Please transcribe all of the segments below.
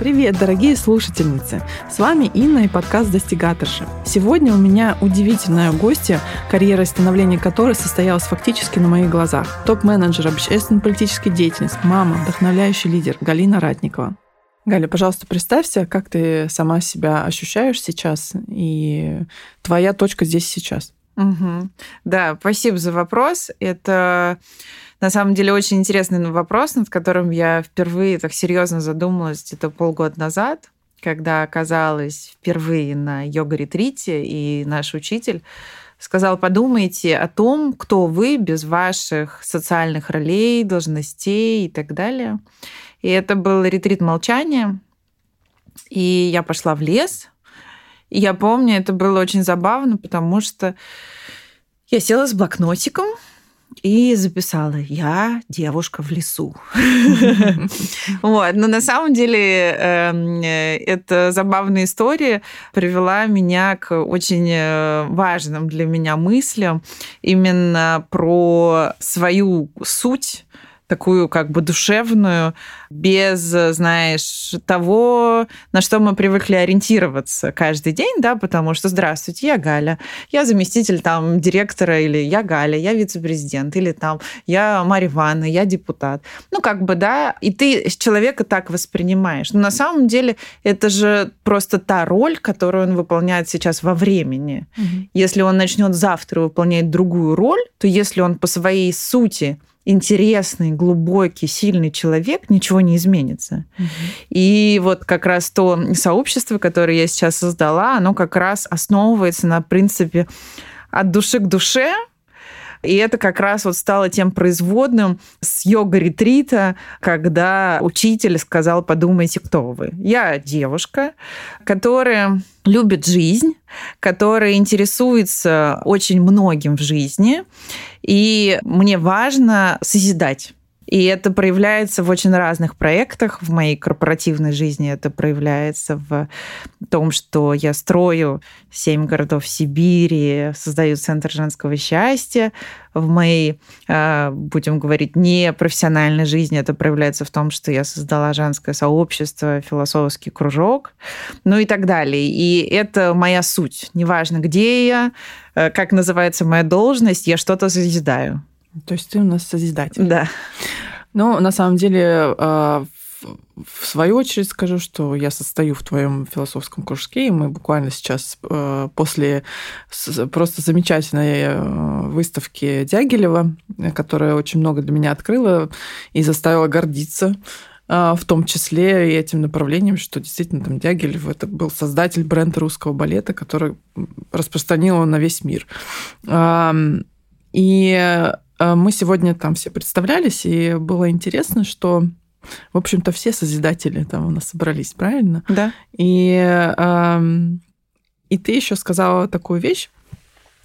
Привет, дорогие слушательницы! С вами Инна и подкаст «Достигаторши». Сегодня у меня удивительная гостья, карьера и становление которой состоялась фактически на моих глазах. Топ-менеджер общественно-политической деятельности, мама, вдохновляющий лидер Галина Ратникова. Галя, пожалуйста, представься, как ты сама себя ощущаешь сейчас и твоя точка здесь сейчас. Угу. Да, спасибо за вопрос. Это на самом деле очень интересный вопрос, над которым я впервые так серьезно задумалась где-то полгода назад, когда оказалась впервые на йога-ретрите, и наш учитель сказал, подумайте о том, кто вы без ваших социальных ролей, должностей и так далее. И это был ретрит молчания. И я пошла в лес. И я помню, это было очень забавно, потому что я села с блокнотиком, и записала «Я девушка в лесу». Вот. Но на самом деле эм, эта забавная история привела меня к очень э, важным для меня мыслям именно про свою суть такую как бы душевную, без, знаешь, того, на что мы привыкли ориентироваться каждый день, да, потому что, здравствуйте, я Галя, я заместитель там директора, или я Галя, я вице-президент, или там я Марья Ивановна, я депутат. Ну, как бы, да, и ты человека так воспринимаешь. Но на самом деле это же просто та роль, которую он выполняет сейчас во времени. Угу. Если он начнет завтра выполнять другую роль, то если он по своей сути интересный, глубокий, сильный человек, ничего не изменится. Угу. И вот как раз то сообщество, которое я сейчас создала, оно как раз основывается на принципе от души к душе, и это как раз вот стало тем производным с йога-ретрита, когда учитель сказал, подумайте, кто вы. Я девушка, которая любит жизнь, которая интересуется очень многим в жизни, и мне важно созидать. И это проявляется в очень разных проектах. В моей корпоративной жизни это проявляется в том, что я строю семь городов Сибири, создаю Центр женского счастья. В моей, э, будем говорить, непрофессиональной жизни это проявляется в том, что я создала женское сообщество, философский кружок, ну и так далее. И это моя суть. Неважно, где я, э, как называется моя должность, я что-то созидаю. То есть ты у нас созидатель. Да. Ну, на самом деле, а, в свою очередь скажу, что я состою в твоем философском кружке, и мы буквально сейчас а, после просто замечательной э, выставки Дягилева, которая очень много для меня открыла и заставила гордиться, а, в том числе и этим направлением, что действительно там Дягилев это был создатель бренда русского балета, который распространил его на весь мир. И Э, мы сегодня там все представлялись, и было интересно, что в общем-то, все созидатели там у нас собрались, правильно? Да. И, эм, и ты еще сказала такую вещь,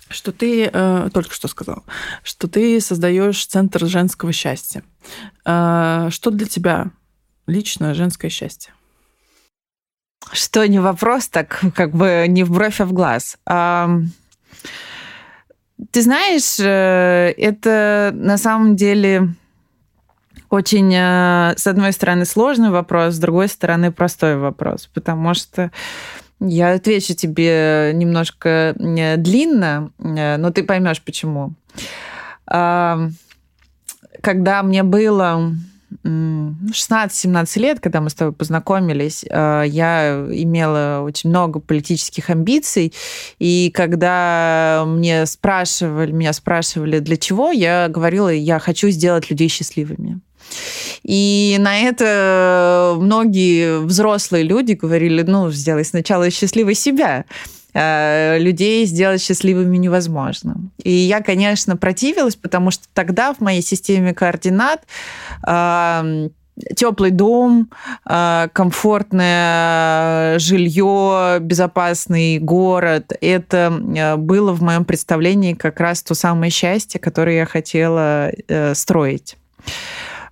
что ты э, только что сказал, что ты создаешь центр женского счастья. Э, что для тебя лично женское счастье? Что не вопрос, так как бы не в бровь, а в глаз. Ты знаешь, э, это на самом деле очень, э, с одной стороны, сложный вопрос, с другой стороны, простой вопрос, потому что я отвечу тебе немножко э, длинно, но ты поймешь почему. Когда мне было 16-17 лет, когда мы с тобой познакомились, э, я имела очень много политических амбиций, и когда мне спрашивали, меня спрашивали, для чего, я говорила, я хочу сделать людей счастливыми. И на это многие взрослые люди говорили, ну, сделай сначала счастливой себя. Э, людей сделать счастливыми невозможно. И я, конечно, противилась, потому что тогда в моей системе координат теплый дом, э, комфортное жилье, безопасный город. Это э, было в моем представлении как раз то самое счастье, которое я хотела строить.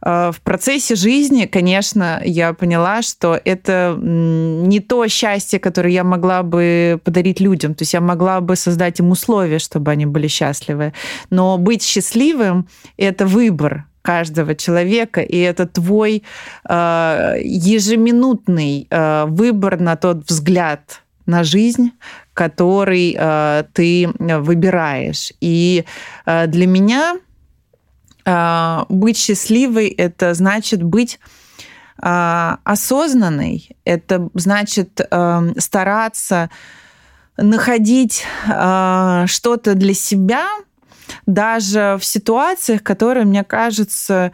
Э, в процессе жизни, конечно, я поняла, что это не то счастье, которое я могла бы подарить людям. То есть я могла бы создать им условия, чтобы они были счастливы. Но быть счастливым — это выбор каждого человека, и это твой э, ежеминутный э, выбор на тот взгляд на жизнь, который э, ты выбираешь. И э, для меня э, быть счастливой это значит быть э, осознанной, это значит э, стараться находить э, что-то для себя, даже в ситуациях, которые мне кажутся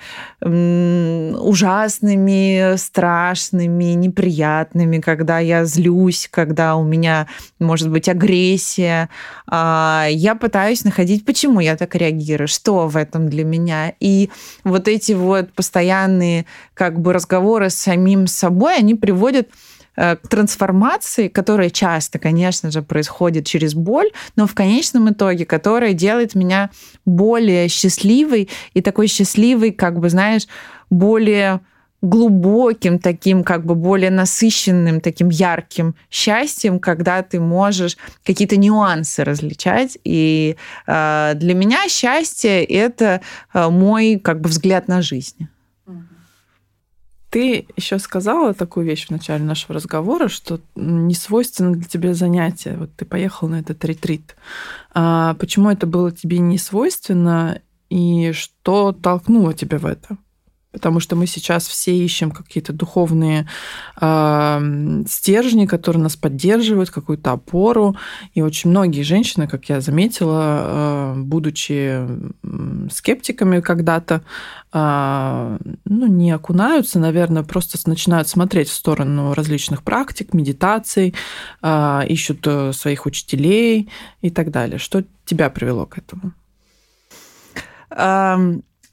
ужасными, страшными, неприятными, когда я злюсь, когда у меня может быть агрессия, а, я пытаюсь находить, почему я так реагирую, что в этом для меня. И вот эти вот постоянные как бы разговоры с самим собой, они приводят к трансформации, которая часто, конечно же, происходит через боль, но в конечном итоге, которая делает меня более счастливой и такой счастливой, как бы, знаешь, более глубоким, таким как бы более насыщенным, таким ярким счастьем, когда ты можешь какие-то нюансы различать. И э, для меня счастье это э, мой как бы взгляд на жизнь. Ты еще сказала такую вещь в начале нашего разговора, что не свойственно для тебя занятие. Вот ты поехал на этот ретрит. А почему это было тебе не свойственно и что толкнуло тебя в это? Потому что мы сейчас все ищем какие-то духовные э, стержни, которые нас поддерживают, какую-то опору. И очень многие женщины, как я заметила, э, будучи скептиками когда-то, э, ну, не окунаются, наверное, просто начинают смотреть в сторону различных практик, медитаций, э, ищут своих учителей и так далее. Что тебя привело к этому?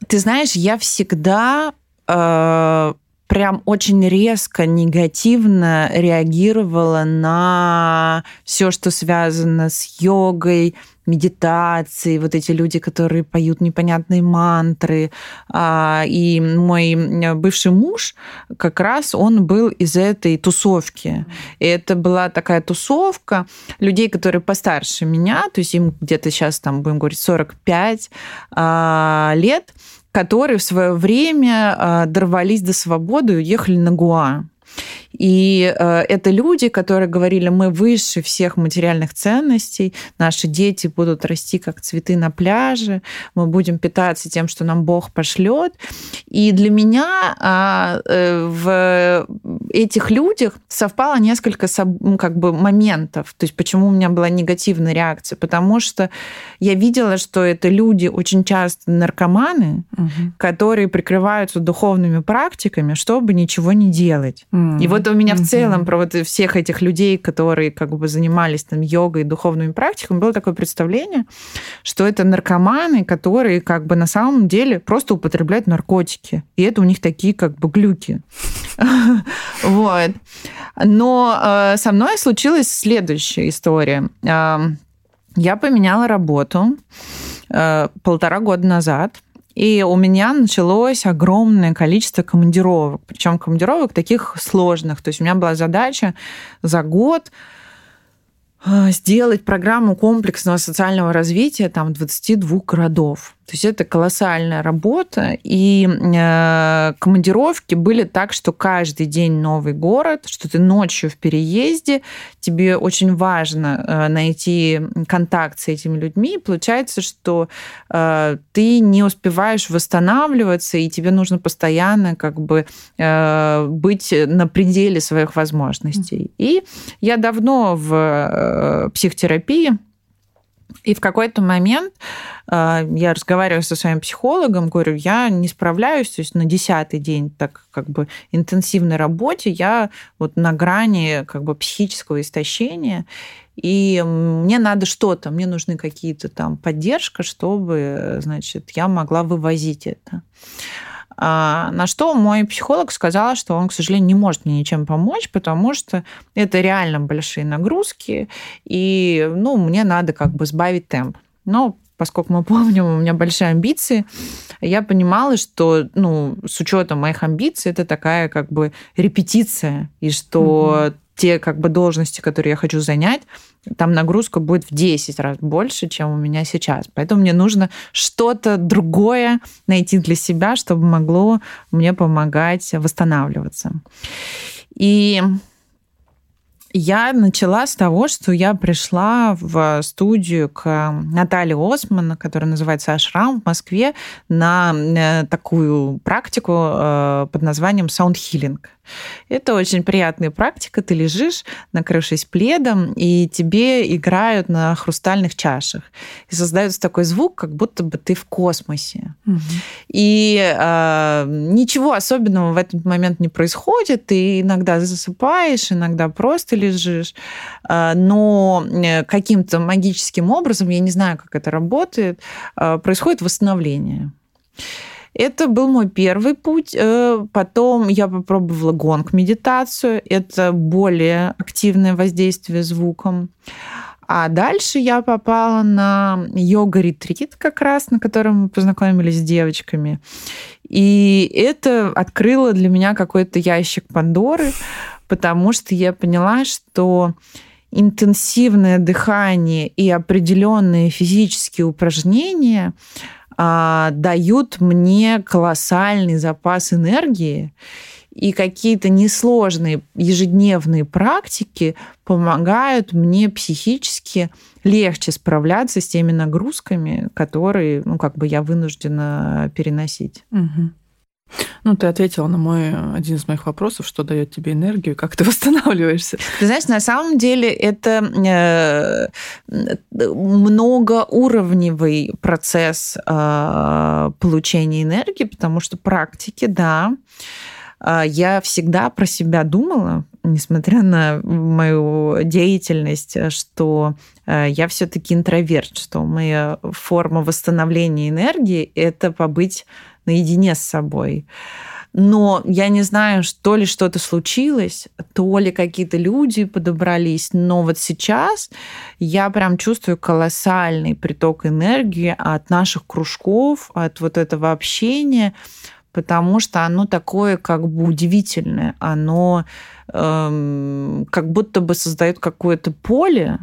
Ты знаешь, я всегда э, прям очень резко негативно реагировала на все, что связано с йогой, медитацией, вот эти люди, которые поют непонятные мантры. А, и мой бывший муж, как раз он был из этой тусовки. И это была такая тусовка людей, которые постарше меня, то есть им где-то сейчас, там, будем говорить, 45 а, лет, которые в свое время а, дорвались до свободы и уехали на Гуа. И э, это люди, которые говорили, мы выше всех материальных ценностей, наши дети будут расти как цветы на пляже, мы будем питаться тем, что нам Бог пошлет. И для меня э, в этих людях совпало несколько ну, как бы моментов. То есть почему у меня была негативная реакция? Потому что я видела, что это люди очень часто наркоманы, угу. которые прикрываются духовными практиками, чтобы ничего не делать. Угу. И вот это у меня mm-hmm. в целом про вот всех этих людей, которые как бы занимались там йогой и духовными практиками, было такое представление, что это наркоманы, которые как бы на самом деле просто употребляют наркотики. И это у них такие как бы глюки. Вот. Но э, со мной случилась следующая история. Э, я поменяла работу э, полтора года назад. И у меня началось огромное количество командировок, причем командировок таких сложных. То есть у меня была задача за год а, сделать программу комплексного социального развития там 22 городов. То есть это колоссальная работа, и э, командировки были так, что каждый день новый город, что ты ночью в переезде, тебе очень важно э, найти контакт с этими людьми, и получается, что э, ты не успеваешь восстанавливаться, и тебе нужно постоянно как бы э, быть на пределе своих возможностей. И я давно в э, психотерапии, и в какой-то момент э, я разговариваю со своим психологом, говорю, я не справляюсь, то есть на десятый день так как бы интенсивной работе я вот на грани как бы психического истощения, и мне надо что-то, мне нужны какие-то там поддержка, чтобы, значит, я могла вывозить это. А, на что мой психолог сказал, что он, к сожалению, не может мне ничем помочь, потому что это реально большие нагрузки, и ну, мне надо как бы сбавить темп. Но поскольку мы помним, у меня большие амбиции, я понимала, что, ну, с учетом моих амбиций, это такая как бы репетиция, и что угу. те как бы должности, которые я хочу занять, там нагрузка будет в 10 раз больше, чем у меня сейчас. Поэтому мне нужно что-то другое найти для себя, чтобы могло мне помогать восстанавливаться. И я начала с того, что я пришла в студию к Наталье Осман, которая называется «Ашрам» в Москве, на э, такую практику э, под названием «Sound Healing». Это очень приятная практика. Ты лежишь, накрывшись пледом, и тебе играют на хрустальных чашах. И создается такой звук, как будто бы ты в космосе. Угу. И э, ничего особенного в этот момент не происходит. Ты иногда засыпаешь, иногда просто лежишь. Э, но э, каким-то магическим образом, я не знаю, как это работает, э, происходит восстановление. Это был мой первый путь. Э, потом я попробовала гонг-медитацию. Это более активное воздействие звуком. А дальше я попала на йога-ретрит как раз, на котором мы познакомились с девочками. И это открыло для меня какой-то ящик Пандоры, потому что я поняла, что интенсивное дыхание и определенные физические упражнения а, дают мне колоссальный запас энергии, и какие-то несложные ежедневные практики помогают мне психически легче справляться с теми нагрузками, которые, ну, как бы я вынуждена переносить. Угу. Ну, ты ответила на мой один из моих вопросов, что дает тебе энергию, как ты восстанавливаешься. Ты знаешь, на самом деле это э, многоуровневый процесс э, получения энергии, потому что практики, да, э, я всегда про себя думала, несмотря на мою деятельность, что я все-таки интроверт, что моя форма восстановления энергии это побыть наедине с собой. Но я не знаю, что ли что-то случилось, то ли какие-то люди подобрались, но вот сейчас я прям чувствую колоссальный приток энергии от наших кружков, от вот этого общения, потому что оно такое как бы удивительное, оно эм, как будто бы создает какое-то поле,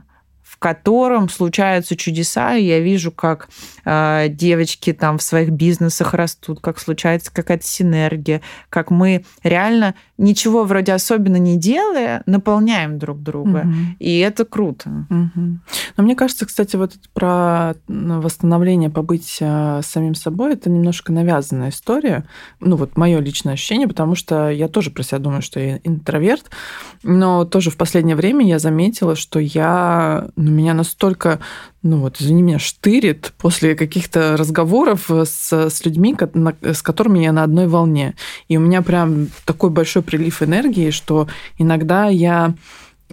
котором случаются чудеса, и я вижу, как э, девочки там в своих бизнесах растут, как случается какая-то синергия, как мы реально ничего вроде особенно не делая, наполняем друг друга. Угу. И это круто. Угу. Но мне кажется, кстати, вот про восстановление, побыть э, самим собой, это немножко навязанная история. Ну, вот мое личное ощущение, потому что я тоже про себя думаю, что я интроверт, но тоже в последнее время я заметила, что я ну, меня настолько, ну вот, извини меня, штырит после каких-то разговоров с, с людьми, с которыми я на одной волне. И у меня прям такой большой прилив энергии, что иногда я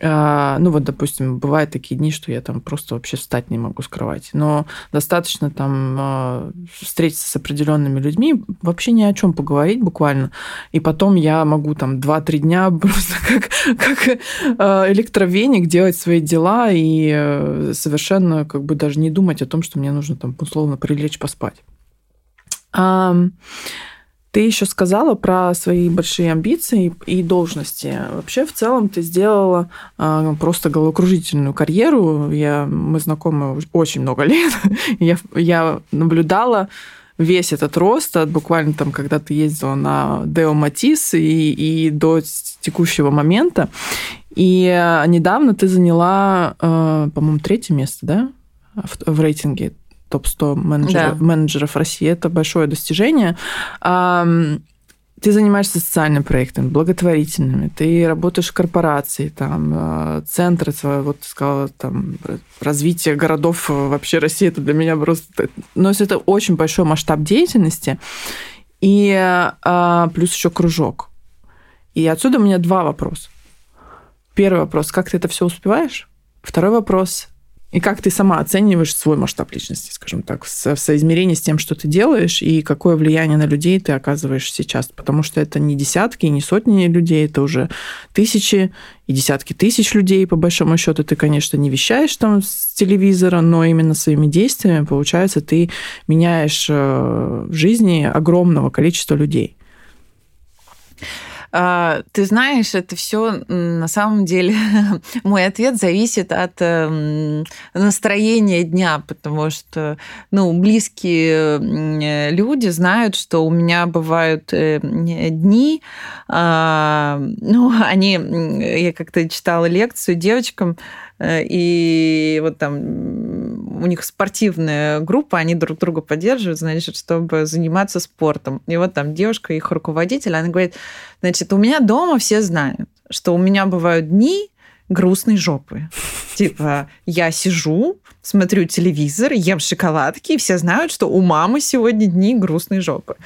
ну вот, допустим, бывают такие дни, что я там просто вообще встать не могу с кровати. Но достаточно там а, встретиться с определенными людьми, вообще ни о чем поговорить буквально. И потом я могу там 2-3 дня просто как, как а, электровеник делать свои дела и э, совершенно как бы даже не думать о том, что мне нужно там условно прилечь поспать. Ты еще сказала про свои большие амбиции и должности. Вообще, в целом, ты сделала а, просто головокружительную карьеру. Я, мы знакомы очень много лет. я, я наблюдала весь этот рост, от буквально там, когда ты ездила на Део Матис и, и до текущего момента. И недавно ты заняла, а, по-моему, третье место, да, в, в рейтинге топ-100 менеджеров, да. менеджеров России. Это большое достижение. Ты занимаешься социальными проектами, благотворительными, ты работаешь в корпорации, там, а, центры, вот ты сказала, там, развитие городов вообще России, это для меня просто... Но это очень большой масштаб деятельности, и а, плюс еще кружок. И отсюда у меня два вопроса. Первый вопрос, как ты это все успеваешь? Второй вопрос, и как ты сама оцениваешь свой масштаб личности, скажем так, в соизмерении с тем, что ты делаешь, и какое влияние на людей ты оказываешь сейчас? Потому что это не десятки, не сотни людей, это уже тысячи и десятки тысяч людей, по большому счету. Ты, конечно, не вещаешь там с телевизора, но именно своими действиями, получается, ты меняешь э, жизни огромного количества людей. А, ты знаешь, это все на самом деле мой ответ зависит от эм, настроения дня, потому что ну, близкие люди знают, что у меня бывают э, дни, а, ну, они, я как-то читала лекцию девочкам, Э, и вот там у них спортивная группа, они друг друга поддерживают, значит, чтобы заниматься спортом. И вот там девушка, их руководитель, она говорит, значит, у меня дома все знают, что у меня бывают дни, грустной жопы. Типа, я сижу, смотрю телевизор, ем шоколадки, и все знают, что у мамы сегодня дни грустной жопы.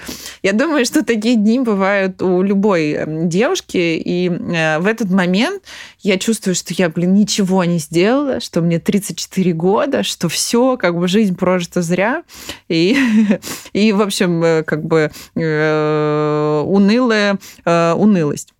Я думаю, что такие дни бывают у любой эм, девушки, и э, в этот момент я чувствую, что я, блин, ничего не сделала, что мне 34 года, что все, как бы жизнь прожита зря, и, и в общем, э, как бы э, унылая унылость.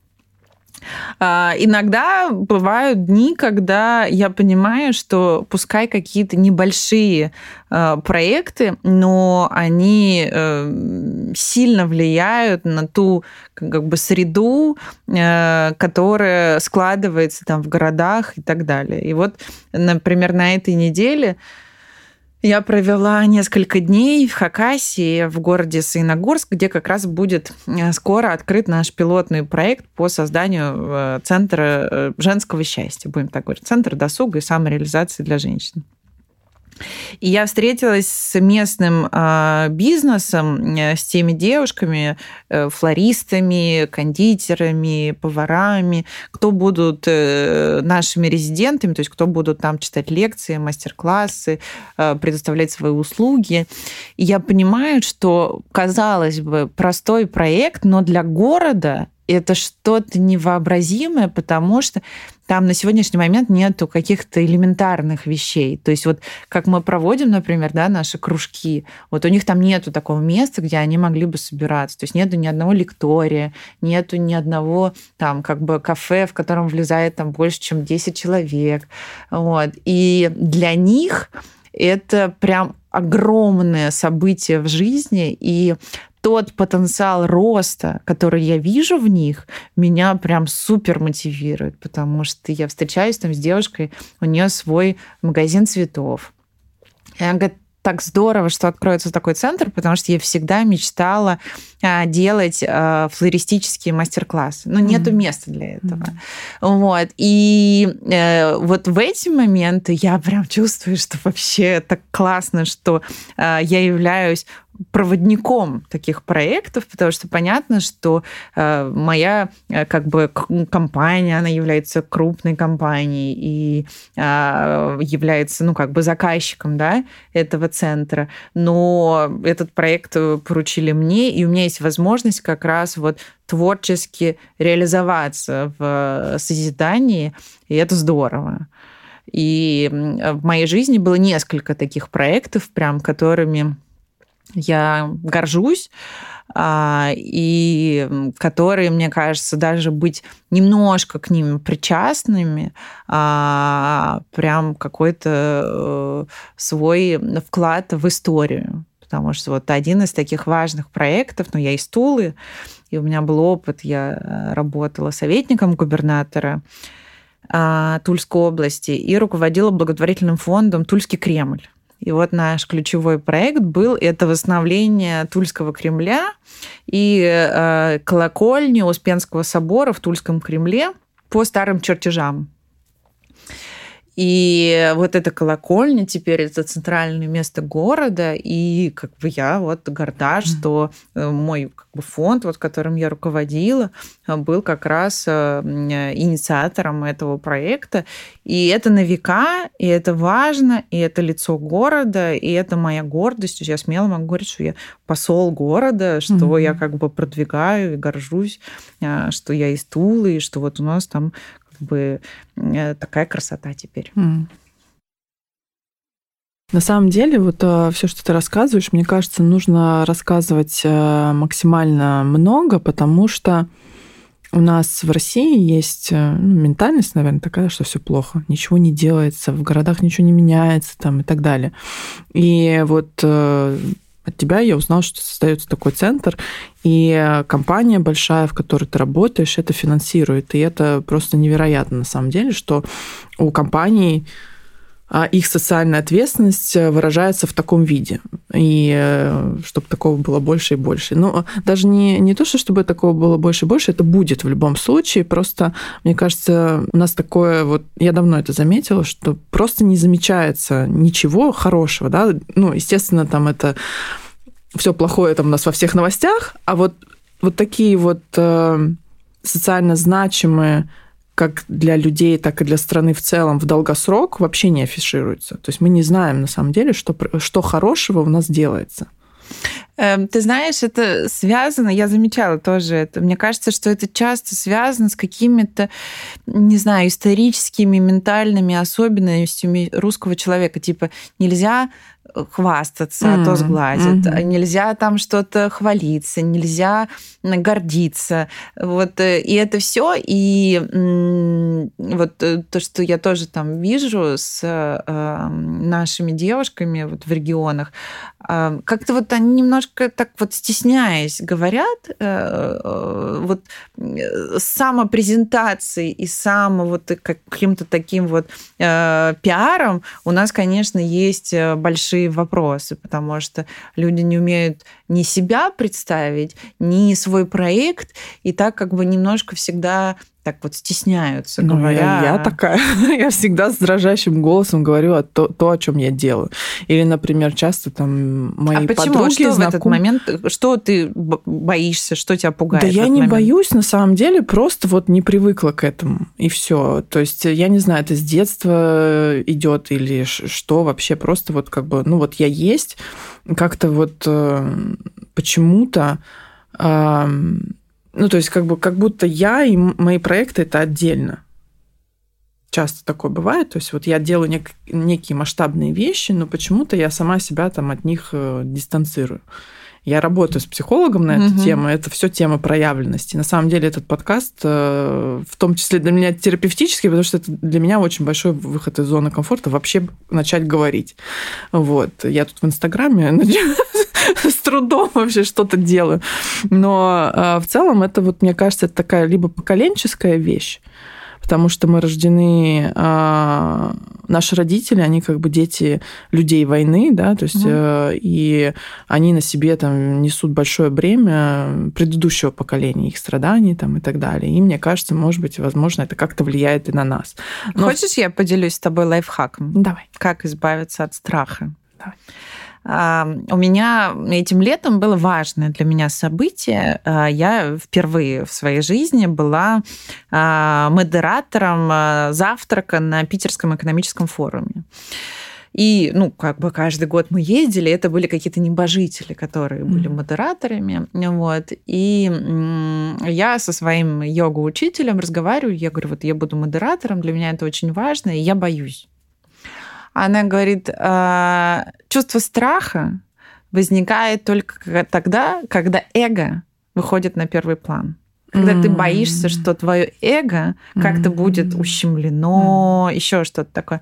А, иногда бывают дни, когда я понимаю, что пускай какие-то небольшие а, проекты, но они э, сильно влияют на ту как бы среду, э, которая складывается там в городах и так далее. И вот, например, на этой неделе я провела несколько дней в Хакасии, в городе Саиногорск, где как раз будет э, скоро открыт наш пилотный проект по созданию э, центра э, женского счастья, будем так говорить, центр досуга и самореализации для женщин. И я встретилась с местным э, бизнесом, э, с теми девушками, э, флористами, кондитерами, поварами, кто будут э, нашими резидентами, то есть кто будут там читать лекции, мастер-классы, предоставлять свои услуги. И я понимаю, что, казалось бы, простой проект, но для города это что-то невообразимое, потому что там на сегодняшний момент нету каких-то элементарных вещей. То есть вот как мы проводим, например, да, наши кружки, вот у них там нету такого места, где они могли бы собираться. То есть нету ни одного лектория, нету ни одного там как бы кафе, в котором влезает там больше, чем 10 человек. Вот. И для них это прям огромное событие в жизни, и тот потенциал роста, который я вижу в них, меня прям супер мотивирует, потому что я встречаюсь там с девушкой, у нее свой магазин цветов. И она говорит, так здорово, что откроется такой центр, потому что я всегда мечтала а, делать а, флористические мастер-классы. Но mm-hmm. нету места для этого. Mm-hmm. Вот. И э, вот в эти моменты я прям чувствую, что вообще так классно, что э, я являюсь проводником таких проектов, потому что понятно, что э, моя э, как бы компания, она является крупной компанией и э, является, ну, как бы заказчиком, да, этого центра. Но этот проект поручили мне, и у меня есть возможность как раз вот творчески реализоваться в созидании, и это здорово. И в моей жизни было несколько таких проектов, прям которыми я горжусь, а, и которые, мне кажется, даже быть немножко к ним причастными, а, прям какой-то э, свой вклад в историю. Потому что вот один из таких важных проектов, ну, я из Тулы, и у меня был опыт, я работала советником губернатора а, Тульской области и руководила благотворительным фондом «Тульский Кремль». И вот наш ключевой проект был это восстановление Тульского Кремля и э, колокольни Успенского собора в Тульском Кремле по старым чертежам. И вот эта колокольня теперь это центральное место города, и как бы я вот горда, что э, мой как бы, фонд, вот которым я руководила, был как раз э, инициатором этого проекта. И это на века, и это важно, и это лицо города, и это моя гордость. Я смело могу говорить, что я посол города, что mm-hmm. я как бы продвигаю и горжусь, э, что я из Тулы, и что вот у нас там бы э, такая красота теперь. Mm. На самом деле, вот э, все, что ты рассказываешь, мне кажется, нужно рассказывать э, максимально много, потому что у нас в России есть ну, ментальность, наверное, такая, что все плохо, ничего не делается, в городах ничего не меняется там и так далее. И вот От тебя я узнал, что создается такой центр, и компания большая, в которой ты работаешь, это финансирует. И это просто невероятно на самом деле, что у компаний а их социальная ответственность э, выражается в таком виде. И э, чтобы такого было больше и больше. Но даже не, не то, что чтобы такого было больше и больше, это будет в любом случае. Просто, мне кажется, у нас такое вот... Я давно это заметила, что просто не замечается ничего хорошего. Да? Ну, естественно, там это все плохое там у нас во всех новостях, а вот, вот такие вот э, социально значимые как для людей, так и для страны в целом в долгосрок вообще не афишируется. То есть мы не знаем на самом деле, что, что хорошего у нас делается. Эм, ты знаешь, это связано, я замечала тоже это. Мне кажется, что это часто связано с какими-то, не знаю, историческими, ментальными особенностями русского человека. Типа нельзя хвастаться, mm-hmm. а то сглазят. Mm-hmm. Нельзя там что-то хвалиться, нельзя гордиться. Вот, э, и это все. И вот э, то, что я тоже там вижу с э, нашими девушками вот в регионах, э, как-то вот они немножко так вот стесняясь говорят, э, вот самопрезентацией и само вот каким-то таким вот э, пиаром у нас, конечно, есть большие вопросы, потому что люди не умеют ни себя представить, ни свой проект, и так как бы немножко всегда так вот стесняются, ну, говоря... Я, я такая, я всегда с дрожащим голосом говорю о то, то, о чем я делаю. Или, например, часто там мои а почему? подруги... Что знаком... в этот момент, что ты боишься, что тебя пугает? Да я не момент? боюсь, на самом деле, просто вот не привыкла к этому, и все. То есть я не знаю, это с детства идет или что вообще, просто вот как бы, ну вот я есть, как-то вот э, почему-то ну, то есть как, бы, как будто я и мои проекты это отдельно. Часто такое бывает. То есть вот я делаю нек- некие масштабные вещи, но почему-то я сама себя там от них э, дистанцирую. Я работаю с психологом на эту угу. тему, это все тема проявленности. На самом деле этот подкаст, э, в том числе для меня терапевтический, потому что это для меня очень большой выход из зоны комфорта вообще начать говорить. Вот. Я тут в Инстаграме с трудом вообще что-то делаю. Но э, в целом это вот, мне кажется, это такая либо поколенческая вещь, потому что мы рождены, э, наши родители, они как бы дети людей войны, да, то есть mm и они на себе там несут большое бремя предыдущего поколения, их страданий там и так далее. И мне кажется, может быть, возможно, это как-то влияет и на нас. Но... Хочешь, я поделюсь с тобой лайфхаком? Давай. Как избавиться от страха? Давай. У меня этим летом было важное для меня событие. А, я впервые в своей жизни была а, модератором а, завтрака на Питерском экономическом форуме. И, ну, как бы каждый год мы ездили, это были какие-то небожители, которые mm-hmm. были модераторами. Вот. И я со своим йога-учителем разговариваю, я говорю, вот я буду модератором, для меня это очень важно, и я боюсь. Она говорит, «А, чувство страха возникает только тогда, когда эго выходит на первый план. Когда mm-hmm. ты боишься, что твое эго как-то mm-hmm. будет ущемлено, mm-hmm. еще что-то такое.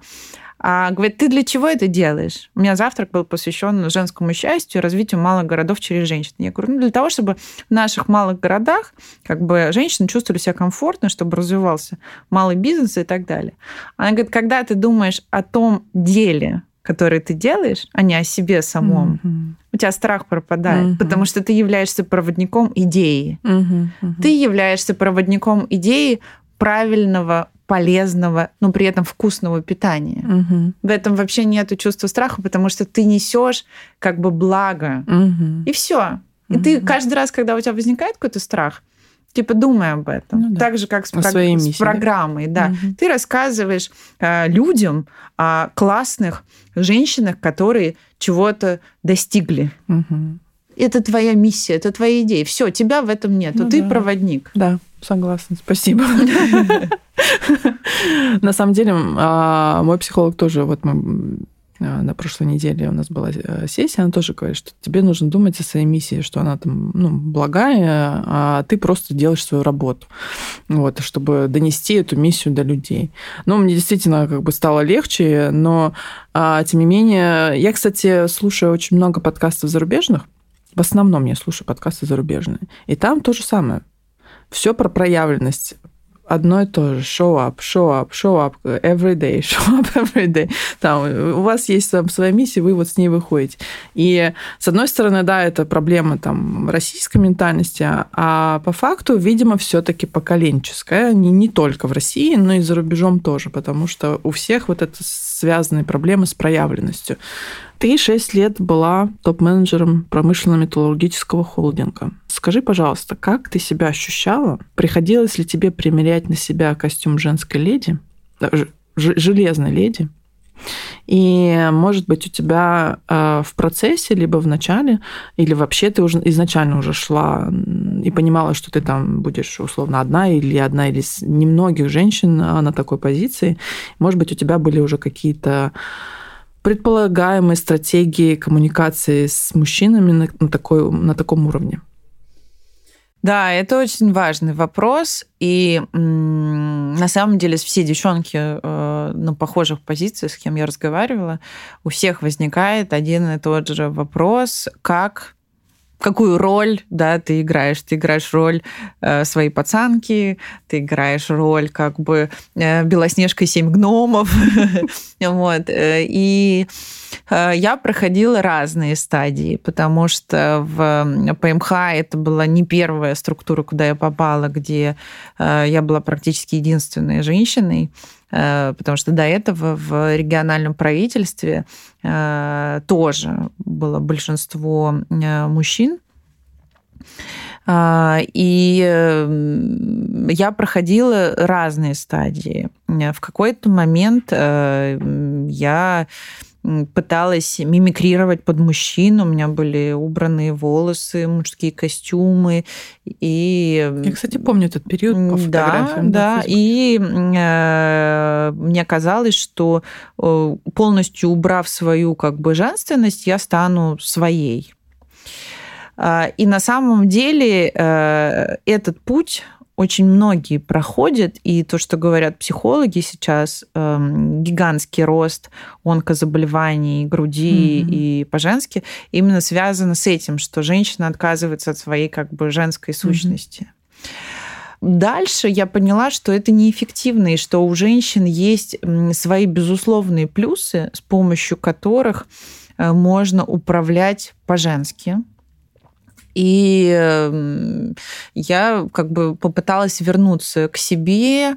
А, говорит, ты для чего это делаешь? У меня завтрак был посвящен женскому счастью и развитию малых городов через женщин. Я говорю, ну, для того, чтобы в наших малых городах как бы женщины чувствовали себя комфортно, чтобы развивался малый бизнес и так далее. Она говорит, когда ты думаешь о том деле, который ты делаешь, а не о себе самом, mm-hmm. у тебя страх пропадает, mm-hmm. потому что ты являешься проводником идеи. Mm-hmm. Mm-hmm. Ты являешься проводником идеи правильного полезного, но при этом вкусного питания. Угу. В этом вообще нет чувства страха, потому что ты несешь как бы благо. Угу. И все. И угу. ты каждый раз, когда у тебя возникает какой-то страх, типа думай об этом. Ну, да. Так же, как с, прог... с программой. Да. Угу. Ты рассказываешь э, людям о классных женщинах, которые чего-то достигли. Угу. Это твоя миссия, это твоя идея. Все, тебя в этом нет. Ну, ты да. проводник. Да, согласна. Спасибо. На самом деле, а, мой психолог тоже, вот мы а, на прошлой неделе у нас была э, сессия, она тоже говорит, что тебе нужно думать о своей миссии, что она там ну, благая, а ты просто делаешь свою работу, вот, чтобы донести эту миссию до людей. Ну, мне действительно как бы стало легче, но а, тем не менее, я, кстати, слушаю очень много подкастов зарубежных, в основном я слушаю подкасты зарубежные, и там то же самое. Все про проявленность одно и то же. Show up, show up, show up every day, show up every day. Там, у вас есть там своя миссия, вы вот с ней выходите. И, с одной стороны, да, это проблема там российской ментальности, а по факту, видимо, все таки поколенческая. Не, не только в России, но и за рубежом тоже, потому что у всех вот это связанные проблемы с проявленностью. Ты 6 лет была топ-менеджером промышленно-металлургического холдинга. Скажи, пожалуйста, как ты себя ощущала? Приходилось ли тебе примерять на себя костюм женской леди, железной леди? И, может быть, у тебя э, в процессе, либо в начале, или вообще ты уже изначально уже шла и понимала, что ты там будешь условно одна или одна из немногих женщин а, на такой позиции. Может быть, у тебя были уже какие-то предполагаемые стратегии коммуникации с мужчинами на, на, такой, на таком уровне? Да, это очень важный вопрос. И на самом деле все девчонки э, на похожих позициях, с кем я разговаривала, у всех возникает один и тот же вопрос, как какую роль да, ты играешь. Ты играешь роль э, своей пацанки, ты играешь роль как бы э, Белоснежка семь гномов. вот. Э, и э, я проходила разные стадии, потому что в ПМХ это была не первая структура, куда я попала, где э, я была практически единственной женщиной. Э, потому что до этого в региональном правительстве э, тоже было большинство э, мужчин. И я проходила разные стадии. В какой-то момент я пыталась мимикрировать под мужчин. У меня были убранные волосы, мужские костюмы. И... Я, кстати, помню этот период по фотографиям. Да, да. И э, мне казалось, что э, полностью убрав свою как бы женственность, я стану своей. А, и на самом деле э, этот путь очень многие проходят, и то, что говорят психологи сейчас, эм, гигантский рост онкозаболеваний груди mm-hmm. и по-женски, именно связано с этим, что женщина отказывается от своей как бы женской сущности. Mm-hmm. Дальше я поняла, что это неэффективно, и что у женщин есть свои безусловные плюсы, с помощью которых э, можно управлять по-женски и эм, я как бы попыталась вернуться к себе,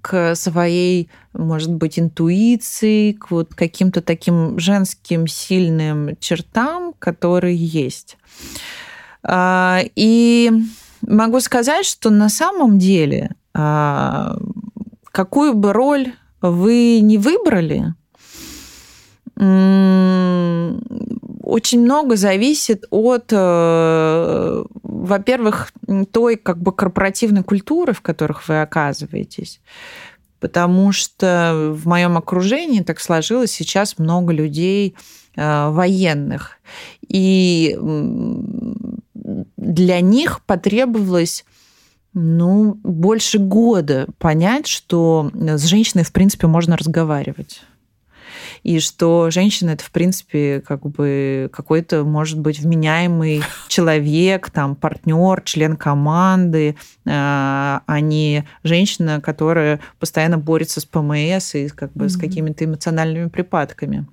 к своей, может быть, интуиции, к вот каким-то таким женским сильным чертам, которые есть. А, и могу сказать, что на самом деле, а, какую бы роль вы не выбрали, очень много зависит от, э, во-первых, той как бы корпоративной культуры, в которых вы оказываетесь. Потому что в моем окружении так сложилось сейчас много людей э, военных. И для них потребовалось ну, больше года понять, что с женщиной, в принципе, можно разговаривать и что женщина это, в принципе, как бы какой-то, может быть, вменяемый человек, там, партнер, член команды, а, а не женщина, которая постоянно борется с ПМС и как бы mm-hmm. с какими-то эмоциональными припадками.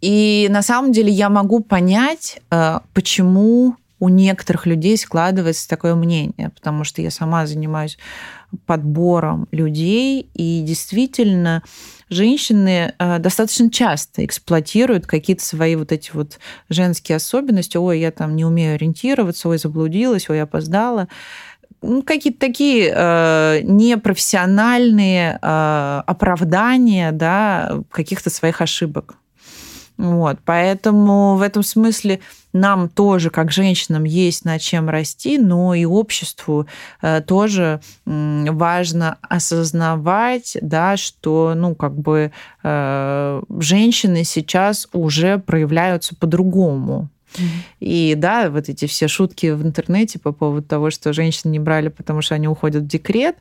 И на самом деле я могу понять, а, почему у некоторых людей складывается такое мнение, потому что я сама занимаюсь подбором людей, и действительно женщины э, достаточно часто эксплуатируют какие-то свои вот эти вот женские особенности. Ой, я там не умею ориентироваться, ой, заблудилась, ой, опоздала. Ну, какие-то такие э, непрофессиональные э, оправдания да, каких-то своих ошибок. Вот, поэтому в этом смысле нам тоже, как женщинам, есть над чем расти, но и обществу э, тоже важно осознавать, да, что, ну, как бы э, женщины сейчас уже проявляются по-другому. И да, вот эти все шутки в интернете по поводу того, что женщин не брали, потому что они уходят в декрет.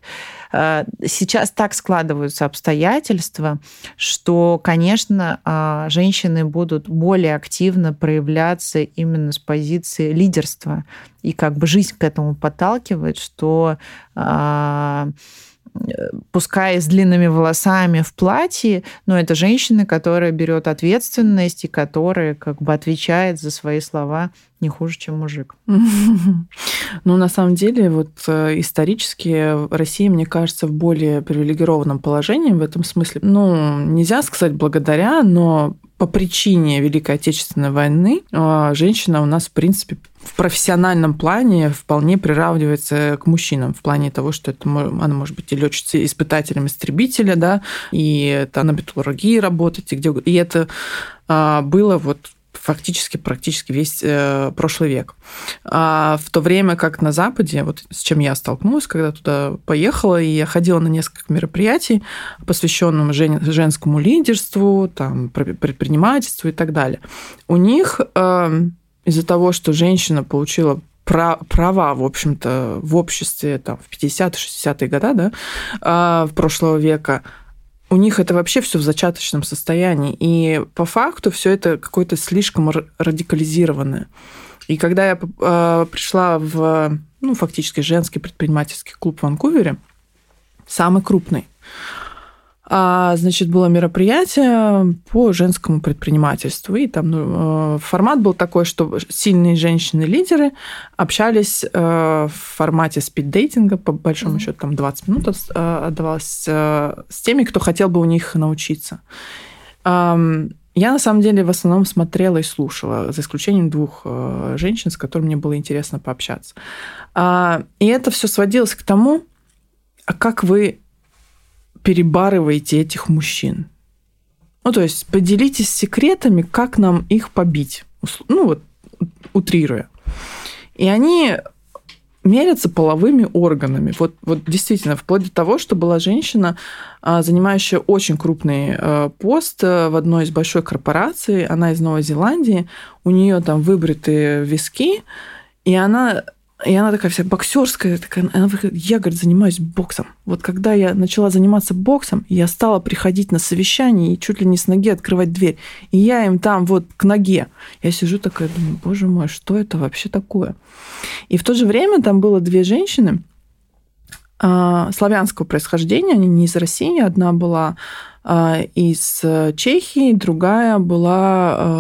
Э, сейчас так складываются обстоятельства, что, конечно, э, женщины будут более активно проявляться именно с позиции лидерства. И как бы жизнь к этому подталкивает, что э, пускай с длинными волосами в платье, но это женщина, которая берет ответственность и которая как бы отвечает за свои слова не хуже, чем мужик. Ну, на самом деле, вот э, исторически Россия, мне кажется, в более привилегированном положении в этом смысле. Ну, нельзя сказать благодаря, но по причине Великой Отечественной войны а, женщина у нас, в принципе, в профессиональном плане вполне приравнивается к мужчинам в плане того, что это она может быть и летчицей, испытателем истребителя, да, и это на металлургии работать, и где и это а, было вот фактически практически весь э, прошлый век. А в то время как на Западе, вот с чем я столкнулась, когда туда поехала, и я ходила на несколько мероприятий, посвященным жен, женскому лидерству, там, предпринимательству и так далее. У них э, из-за того, что женщина получила права, в общем-то, в обществе там, в 50-60-е годы да, э, в прошлого века, у них это вообще все в зачаточном состоянии. И по факту все это какое-то слишком радикализированное. И когда я э, пришла в, ну, фактически женский предпринимательский клуб в Ванкувере, самый крупный, а, значит, было мероприятие по женскому предпринимательству. И там ну, э, формат был такой, что сильные женщины-лидеры общались э, в формате спид-дейтинга, по большому mm-hmm. счету, там 20 минут э, отдавалось с теми, кто хотел бы у них научиться. Я на самом деле в основном смотрела и слушала, за исключением двух женщин, с которыми мне было интересно пообщаться. А, и это все сводилось к тому, а как вы перебарываете этих мужчин. Ну, то есть поделитесь секретами, как нам их побить. Ну, вот, утрируя. И они мерятся половыми органами. Вот, вот действительно, вплоть до того, что была женщина, а, занимающая очень крупный а, пост э, в одной из большой корпораций, она из Новой Зеландии, у нее там выбритые виски, и она и она такая вся боксерская, такая, она говорит, я, говорит, занимаюсь боксом. Вот когда я начала заниматься боксом, я стала приходить на совещание и чуть ли не с ноги открывать дверь. И я им там вот к ноге. Я сижу такая, думаю, боже мой, что это вообще такое? И в то же время там было две женщины а, славянского происхождения, они не из России, одна была а, из Чехии, другая была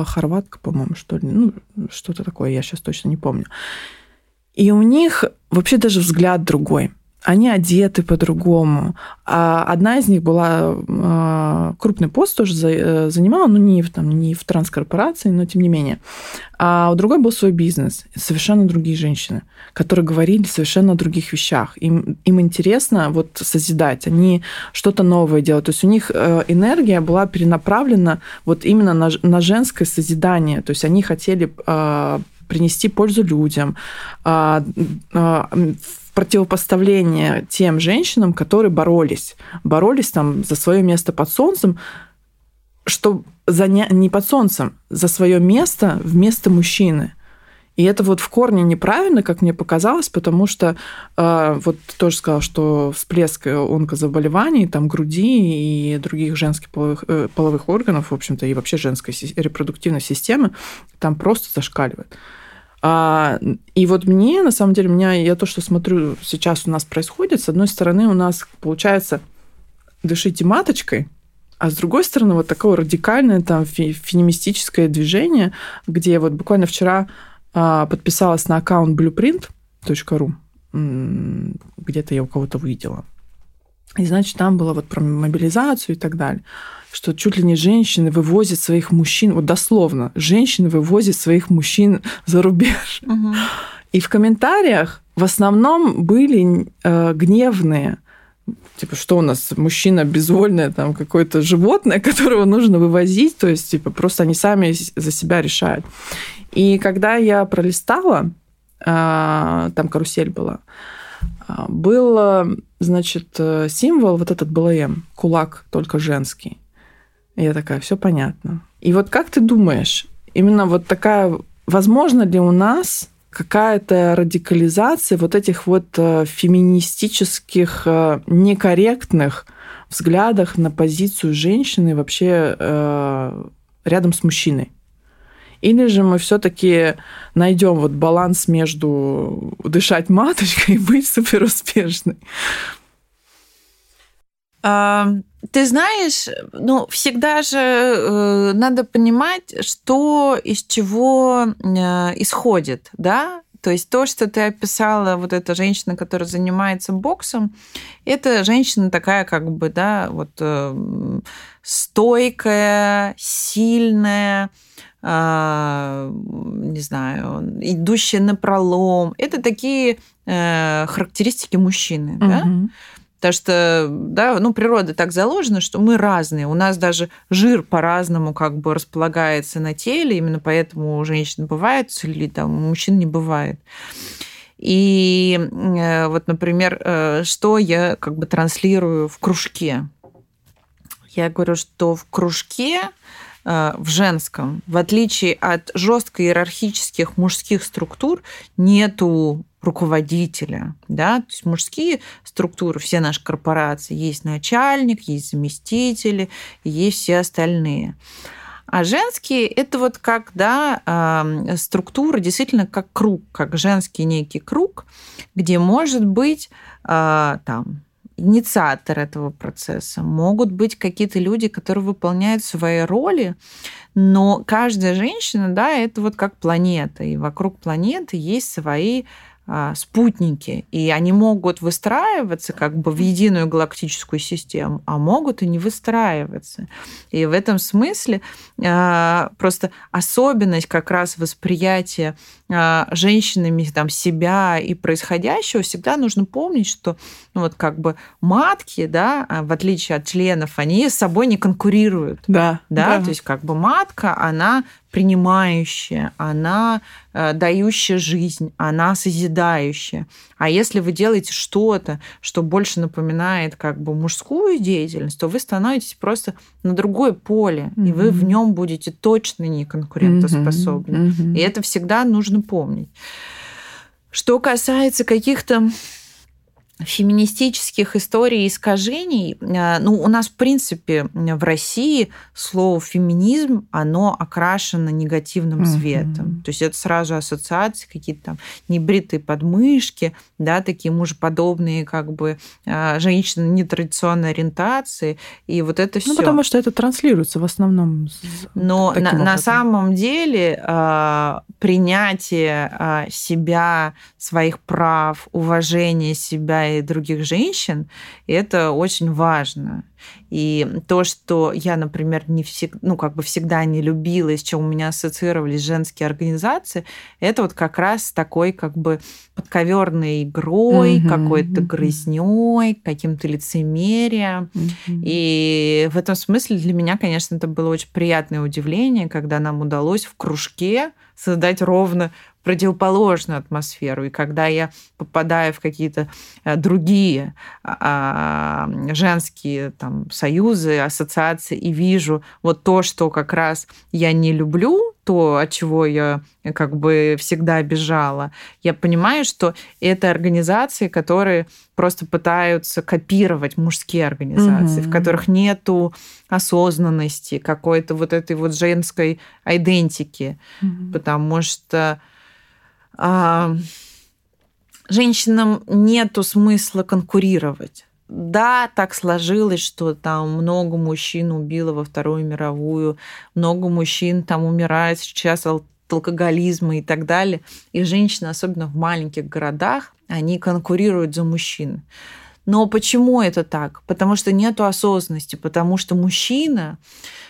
а, хорватка, по-моему, что ли, ну, что-то такое, я сейчас точно не помню. И у них вообще даже взгляд другой. Они одеты по-другому. А одна из них была а, крупный пост тоже э, занимала, ну не, там, не в транскорпорации, но тем не менее. А у другой был свой бизнес. Совершенно другие женщины, которые говорили совершенно о других вещах. Им, им интересно вот созидать, они что-то новое делают. То есть у них э, энергия была перенаправлена вот именно на, на женское созидание. То есть они хотели а, принести пользу людям, а, а, противопоставление тем женщинам, которые боролись, боролись там за свое место под солнцем, что заня... не под солнцем, за свое место вместо мужчины. И это вот в корне неправильно, как мне показалось, потому что э, вот ты тоже сказал, что всплеск онкозаболеваний, там груди и других женских половых, э, половых органов, в общем-то, и вообще женской репродуктивной системы там просто зашкаливает. А, и вот мне, на самом деле, меня, я то, что смотрю сейчас у нас происходит, с одной стороны, у нас получается дышите маточкой, а с другой стороны, вот такое радикальное там феминистическое движение, где вот буквально вчера подписалась на аккаунт blueprint.ru, где-то я у кого-то увидела. И, значит, там было вот про мобилизацию и так далее что чуть ли не женщины вывозят своих мужчин, вот дословно, женщины вывозят своих мужчин за рубеж. Угу. И в комментариях в основном были э, гневные Типа, что у нас, мужчина безвольное, там, какое-то животное, которого нужно вывозить, то есть, типа, просто они сами за себя решают. И когда я пролистала, а, там карусель была, а, был, значит, символ, вот этот БЛМ, кулак, только женский. И я такая, все понятно. И вот как ты думаешь, именно вот такая, возможно ли у нас какая-то радикализация вот этих вот э, феминистических, э, некорректных взглядах на позицию женщины вообще э, рядом с мужчиной? Или же мы все-таки найдем вот баланс между дышать маточкой и быть суперуспешной? Ты знаешь, ну, всегда же э, надо понимать, что из чего э, исходит, да? То есть то, что ты описала, вот эта женщина, которая занимается боксом, это женщина такая, как бы, да, вот э, стойкая, сильная, э, не знаю, идущая на пролом. Это такие э, характеристики мужчины, угу. да? Потому что, да, ну, природа так заложена, что мы разные. У нас даже жир по-разному как бы располагается на теле, именно поэтому у женщин бывает целлюлит, там у мужчин не бывает. И э, вот, например, э, что я как бы транслирую в кружке? Я говорю, что в кружке э, в женском, в отличие от жестко иерархических мужских структур, нету руководителя, да, то есть мужские структуры, все наши корпорации, есть начальник, есть заместители, есть все остальные. А женские – это вот как, да, структура действительно как круг, как женский некий круг, где может быть а, там инициатор этого процесса, могут быть какие-то люди, которые выполняют свои роли, но каждая женщина, да, это вот как планета, и вокруг планеты есть свои спутники, и они могут выстраиваться как бы в единую галактическую систему, а могут и не выстраиваться. И в этом смысле а, просто особенность как раз восприятия а, женщинами там, себя и происходящего всегда нужно помнить, что ну, вот как бы матки, да, в отличие от членов, они с собой не конкурируют. Да. Да, да. то есть как бы матка, она принимающая, она э, дающая жизнь, она созидающая. А если вы делаете что-то, что больше напоминает как бы мужскую деятельность, то вы становитесь просто на другое поле, mm-hmm. и вы в нем будете точно не конкурентоспособны. Mm-hmm. Mm-hmm. И это всегда нужно помнить. Что касается каких-то феминистических историй искажений, э, ну, у нас, в принципе, в России слово феминизм, оно окрашено негативным цветом. Mm-hmm. То есть это сразу ассоциации, какие-то там небритые подмышки, да, такие мужеподобные, как бы, э, женщины нетрадиционной ориентации, и вот это все. Ну, потому что это транслируется в основном. Но на, на самом деле э, принятие себя, своих прав, уважение себя и других женщин, и это очень важно. И то, что я, например, не всегда, ну, как бы всегда не любила, и с чем у меня ассоциировались женские организации, это вот как раз такой как бы подковерной игрой, mm-hmm. какой-то грызней, каким-то лицемерием. Mm-hmm. И в этом смысле для меня, конечно, это было очень приятное удивление, когда нам удалось в кружке создать ровно противоположную атмосферу. И когда я попадаю в какие-то э, другие а, женские там, союзы, ассоциации и вижу вот то, что как раз я не люблю, то, от чего я э, как бы всегда бежала, я понимаю, что это организации, которые просто пытаются копировать мужские организации, угу. в которых нету осознанности, какой-то вот этой вот женской идентики, угу. потому что а, женщинам нету смысла конкурировать. Да, так сложилось, что там много мужчин убило во Вторую мировую, много мужчин там умирает сейчас от алкоголизма и так далее. И женщины, особенно в маленьких городах, они конкурируют за мужчин. Но почему это так? Потому что нет осознанности, потому что мужчина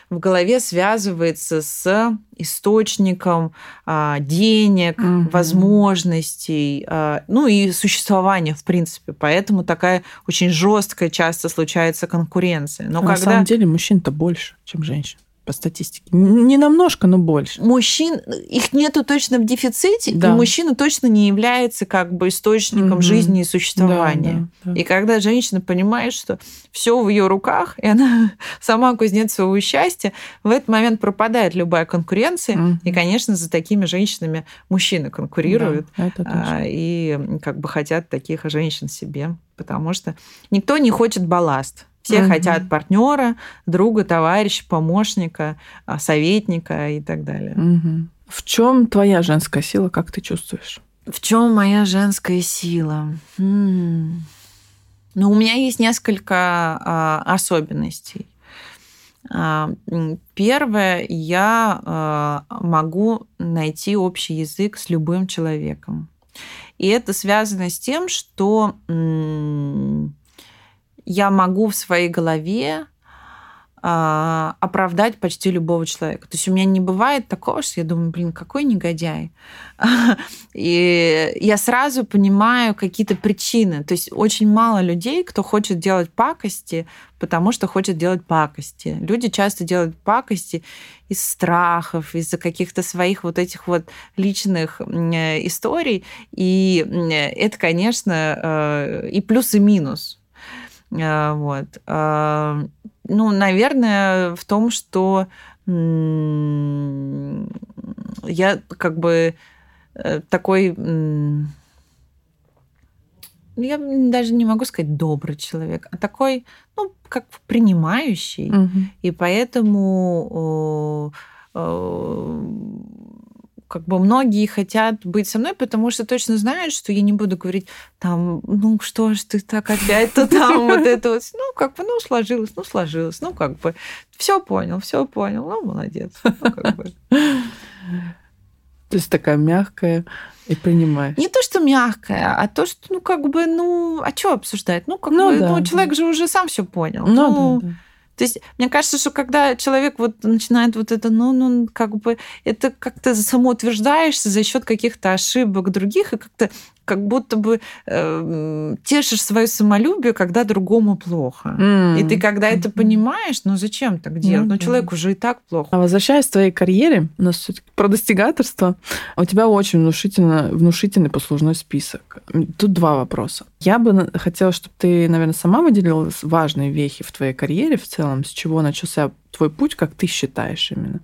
в голове связывается с источником а, денег, угу. возможностей, а, ну и существования в принципе. Поэтому такая очень жесткая часто случается конкуренция. Но а когда... На самом деле мужчин-то больше, чем женщин по статистике. Не намножко, но больше. Мужчин, их нету точно в дефиците, да. и мужчина точно не является как бы источником угу. жизни и существования. Да, да, да. И когда женщина понимает, что все в ее руках, и она сама кузнец своего счастья, в этот момент пропадает любая конкуренция, угу. и, конечно, за такими женщинами мужчины конкурируют да, а, и как бы хотят таких женщин себе, потому что никто не хочет балласт. Все угу. хотят партнера, друга, товарища, помощника, а, советника и так далее. Угу. В чем твоя женская сила, как ты чувствуешь? В чем моя женская сила? М-м. Ну, у меня есть несколько а, особенностей. А, первое, я а, могу найти общий язык с любым человеком. И это связано с тем, что я могу в своей голове а, оправдать почти любого человека. То есть у меня не бывает такого, что я думаю, блин, какой негодяй. И я сразу понимаю какие-то причины. То есть очень мало людей, кто хочет делать пакости, потому что хочет делать пакости. Люди часто делают пакости из страхов, из-за каких-то своих вот этих вот личных историй. И это, конечно, э, и плюс, и минус. А, вот. А, ну, наверное, в том, что я как бы э, такой я даже не могу сказать добрый человек, а такой, ну, как принимающий. Угу. И поэтому как бы многие хотят быть со мной, потому что точно знают, что я не буду говорить там, ну что ж ты так опять-то там вот это вот. Ну, как бы, ну, сложилось, ну, сложилось. Ну, как бы, все понял, все понял. Ну, молодец. Ну, как бы. То есть такая мягкая и принимаешь. Не то, что мягкая, а то, что, ну, как бы, ну, а что обсуждать? Ну, как ну, бы, да, ну, человек да. же уже сам все понял. Ну, ну да, да. То есть мне кажется, что когда человек вот начинает вот это, ну, ну, как бы это как-то самоутверждаешься за счет каких-то ошибок других и как-то как будто бы э, тешишь свое самолюбие, когда другому плохо. Mm. И ты когда это понимаешь, ну зачем так делать? Mm. Ну человеку уже и так плохо. А возвращаясь к твоей карьере, у нас все-таки про достигаторство, у тебя очень внушительно, внушительный послужной список. Тут два вопроса. Я бы хотела, чтобы ты, наверное, сама выделила важные вехи в твоей карьере в целом, с чего начался твой путь, как ты считаешь именно.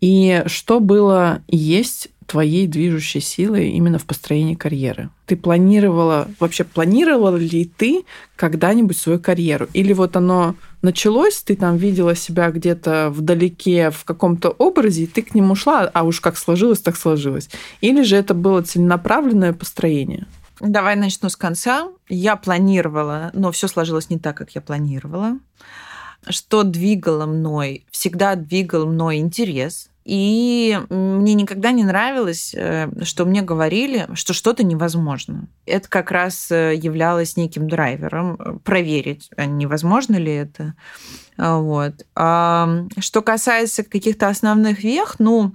И что было и есть твоей движущей силой именно в построении карьеры? Ты планировала, вообще планировала ли ты когда-нибудь свою карьеру? Или вот оно началось, ты там видела себя где-то вдалеке в каком-то образе, и ты к нему шла, а уж как сложилось, так сложилось? Или же это было целенаправленное построение? Давай начну с конца. Я планировала, но все сложилось не так, как я планировала. Что двигало мной? Всегда двигал мной интерес и мне никогда не нравилось, э, что мне говорили, что что-то невозможно. Это как раз э, являлось неким драйвером э, проверить, а невозможно ли это. Вот. А что касается каких-то основных вех, ну,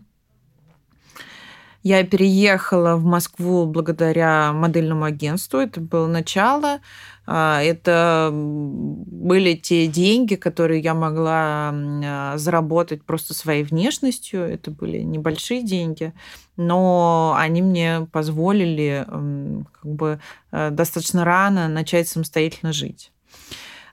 я переехала в Москву благодаря модельному агентству. Это было начало. А, это были те деньги, которые я могла а, заработать просто своей внешностью. Это были небольшие деньги, но они мне позволили как бы э, достаточно рано начать самостоятельно жить.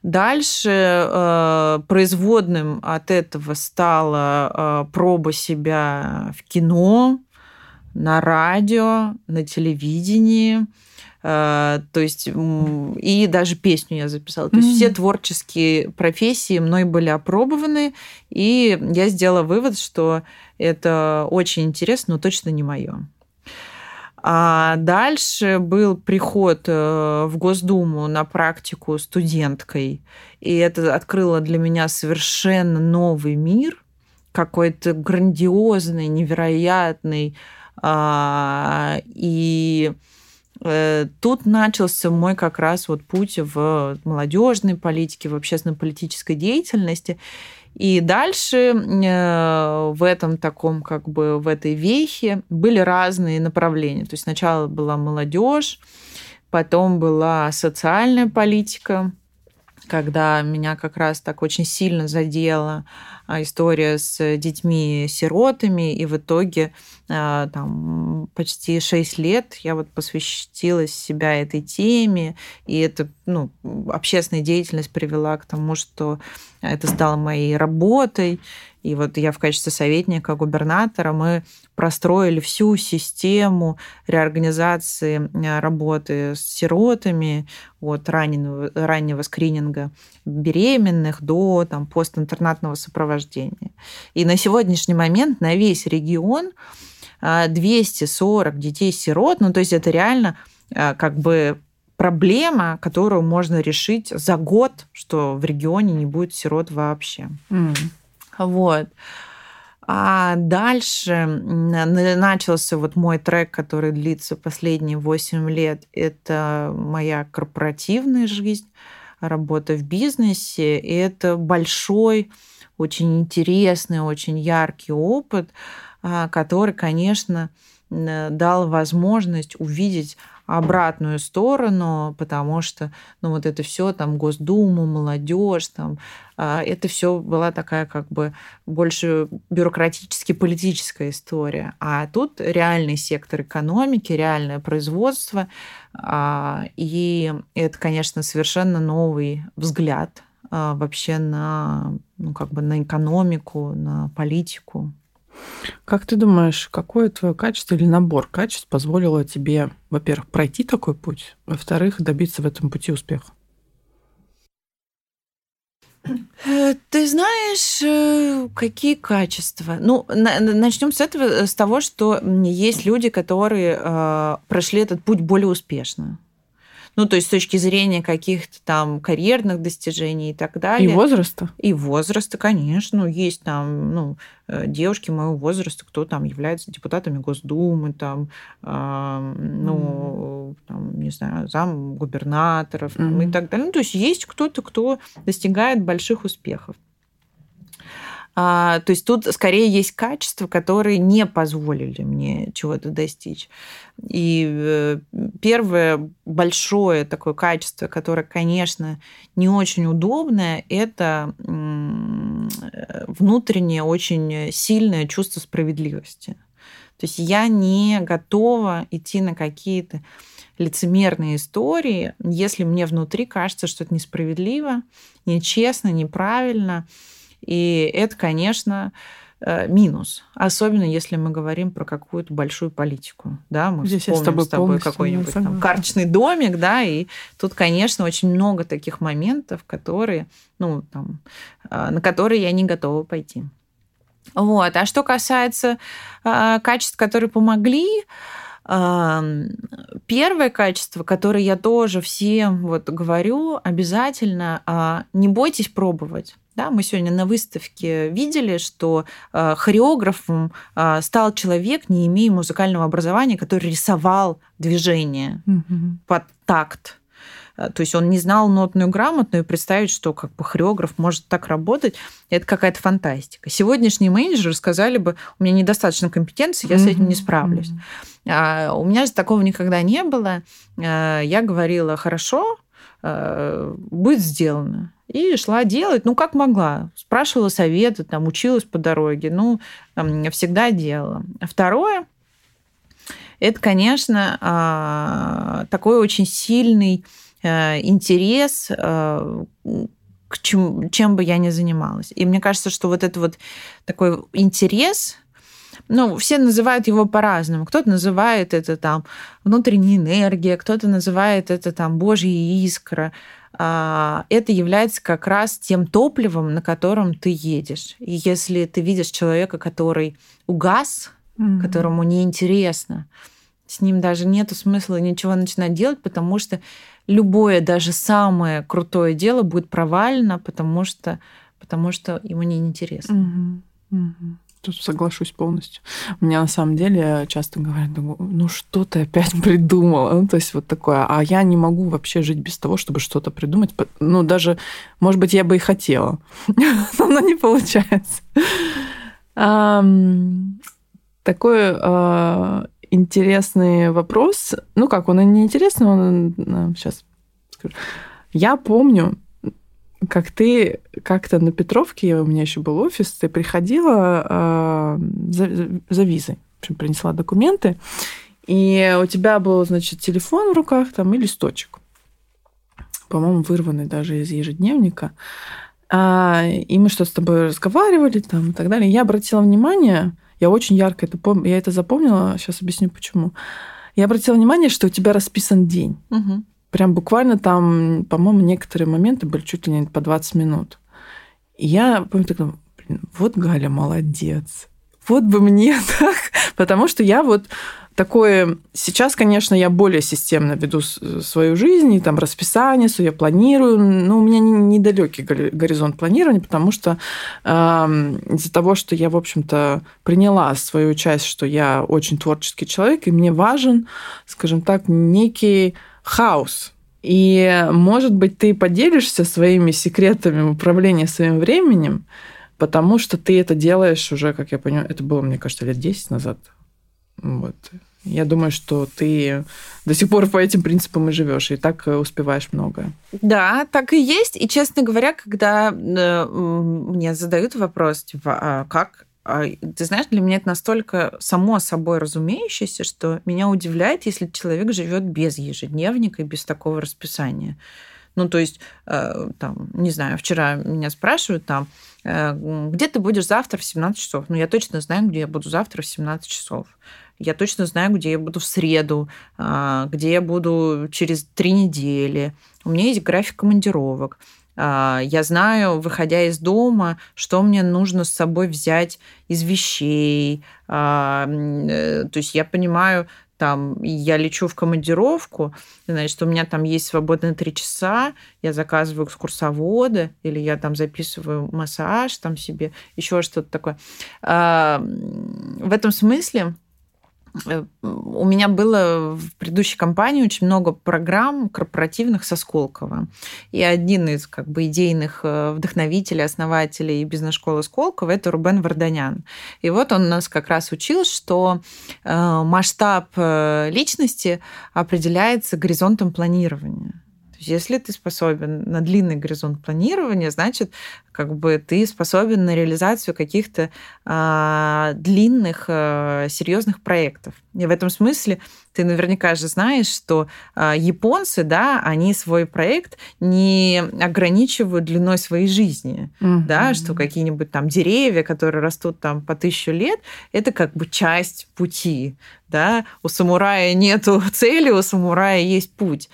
Дальше э, производным от этого стала э, проба себя в кино, на радио, на телевидении. Э, то есть и даже песню я записала. То есть mm-hmm. все творческие профессии мной были опробованы, и я сделала вывод, что это очень интересно, но точно не мое. А дальше был приход э, в Госдуму на практику студенткой, и это открыло для меня совершенно новый мир, какой-то грандиозный, невероятный, и э, тут начался мой как раз вот путь в молодежной политике, в общественно-политической деятельности. И дальше э, в этом таком, как бы в этой вехе были разные направления. То есть сначала была молодежь, потом была социальная политика, когда меня как раз так очень сильно задела а, история с детьми-сиротами, и в итоге а, там, почти 6 лет я вот посвятила себя этой теме, и это, ну, общественная деятельность привела к тому, что это стало моей работой, и вот я в качестве советника губернатора, мы простроили всю систему реорганизации а, работы с сиротами от раннего, раннего скрининга беременных до там, постинтернатного сопровождения. И на сегодняшний момент на весь регион 240 а, детей-сирот, ну то есть это реально а, как бы проблема, которую можно решить за год, что в регионе не будет сирот вообще. Mm. Вот. А дальше начался вот мой трек, который длится последние 8 лет. Это моя корпоративная жизнь, работа в бизнесе. И это большой, очень интересный, очень яркий опыт, а, который, конечно, дал возможность увидеть обратную сторону, потому что, ну, вот это все там Госдума, молодежь, там, а, это все была такая как бы больше бюрократически политическая история. А тут реальный сектор экономики, реальное производство, и это, конечно, совершенно новый взгляд а, вообще на, ну, как бы на экономику, на политику. Как ты думаешь, какое твое качество или набор качеств позволило тебе, во-первых, пройти такой путь, во-вторых, добиться в этом пути успеха? Э, ты знаешь, э, какие качества? Ну, начнем с этого, с того, что есть люди, которые э, прошли этот путь более успешно. Ну, то есть с точки зрения каких-то там карьерных достижений и так далее. И возраста? И возраста, конечно. Ну, есть там, ну, э, девушки моего возраста, кто там является депутатами Госдумы, там, э, ну, mm. там, не знаю, зам губернаторов mm. и так далее. Ну, то есть есть кто-то, кто достигает больших успехов. А, то есть тут скорее есть качества, которые не позволили мне чего-то достичь. И э, первое большое такое качество, которое, конечно, не очень удобное, это внутреннее очень сильное чувство справедливости. То есть я не готова идти на какие-то лицемерные истории, если мне внутри кажется, что это несправедливо, нечестно, неправильно. И это, конечно, э, минус. Особенно если мы говорим про какую-то большую политику. Да, мы Здесь вспомним с тобой, с тобой какой-нибудь там карточный домик, да, и тут, конечно, очень много таких моментов, которые, ну, там, э, на которые я не готова пойти. Вот. А что касается э, качеств, которые помогли, Первое качество, которое я тоже всем вот говорю, обязательно а, не бойтесь пробовать. Да, мы сегодня на выставке видели, что э, хореографом э, стал человек, не имея музыкального образования, который рисовал движение mm-hmm. под такт. То есть он не знал нотную грамотную, и представить, что как бы хореограф может так работать, это какая-то фантастика. Сегодняшние менеджеры сказали бы, у меня недостаточно компетенции, я mm-hmm. с этим не справлюсь. Mm-hmm. А у меня же такого никогда не было. Э, я говорила, хорошо, э, будет сделано. И шла делать, ну, как могла. Спрашивала советы, там, училась по дороге. Ну, всегда делала. Второе, это, конечно, а, такой очень сильный интерес к чем, чем бы я ни занималась. И мне кажется, что вот это вот такой интерес, ну, все называют его по-разному. Кто-то называет это там внутренняя энергия, кто-то называет это там Божья искра. Это является как раз тем топливом, на котором ты едешь. И если ты видишь человека, который угас, mm-hmm. которому неинтересно, с ним даже нет смысла ничего начинать делать, потому что любое, даже самое крутое дело будет провалено, потому что, потому что ему неинтересно. Mm-hmm. Mm-hmm. Тут соглашусь полностью. Меня на самом деле часто говорят, ну что ты опять придумала? Ну, то есть вот такое. А я не могу вообще жить без того, чтобы что-то придумать. Ну, даже, может быть, я бы и хотела, но не получается. Такой а, интересный вопрос. Ну как, он не интересный, он сейчас скажу. Я помню, как ты как-то на Петровке, у меня еще был офис, ты приходила э, за, за визой, в общем, принесла документы, и у тебя был, значит, телефон в руках там и листочек, по-моему, вырванный даже из ежедневника. А, и мы что-то с тобой разговаривали там и так далее. Я обратила внимание, я очень ярко это помню, я это запомнила, сейчас объясню почему. Я обратила внимание, что у тебя расписан день. Угу. Прям буквально там, по-моему, некоторые моменты были чуть ли не по 20 минут. И я помню, так, блин, вот Галя молодец. Вот бы мне так. Потому что я вот такое... Сейчас, конечно, я более системно веду свою жизнь, и там расписание свое планирую, но у меня недалекий горизонт планирования, потому что э, из-за того, что я, в общем-то, приняла свою часть, что я очень творческий человек, и мне важен, скажем так, некий хаос. И, может быть, ты поделишься своими секретами управления своим временем, потому что ты это делаешь уже, как я понимаю, это было, мне кажется, лет 10 назад. Вот. Я думаю, что ты до сих пор по этим принципам и живешь, и так успеваешь многое. Да, так и есть. И, честно говоря, когда э, мне задают вопрос, типа, а как ты знаешь, для меня это настолько само собой разумеющееся, что меня удивляет, если человек живет без ежедневника и без такого расписания. Ну, то есть, э, там, не знаю, вчера меня спрашивают там, э, где ты будешь завтра в 17 часов? Ну, я точно знаю, где я буду завтра в 17 часов. Я точно знаю, где я буду в среду, а, где я буду через три недели. У меня есть график командировок. А, я знаю, выходя из дома, что мне нужно с собой взять из вещей. А, э, то есть я понимаю, там, я лечу в командировку, значит, у меня там есть свободные три часа, я заказываю экскурсоводы, или я там записываю массаж там себе, еще что-то такое. А, в этом смысле у меня было в предыдущей компании очень много программ корпоративных со Сколково. И один из как бы идейных э, вдохновителей, основателей бизнес-школы Сколково – это Рубен Варданян. И вот он нас как раз учил, что э, масштаб личности определяется горизонтом планирования. То есть если ты способен на длинный горизонт планирования, значит, как бы ты способен на реализацию каких-то а, длинных а, серьезных проектов. И в этом смысле ты наверняка же знаешь, что а, японцы, да, они свой проект не ограничивают длиной своей жизни, mm-hmm. да, что какие-нибудь там деревья, которые растут там по тысячу лет, это как бы часть пути, да. У самурая нету цели, у самурая есть путь.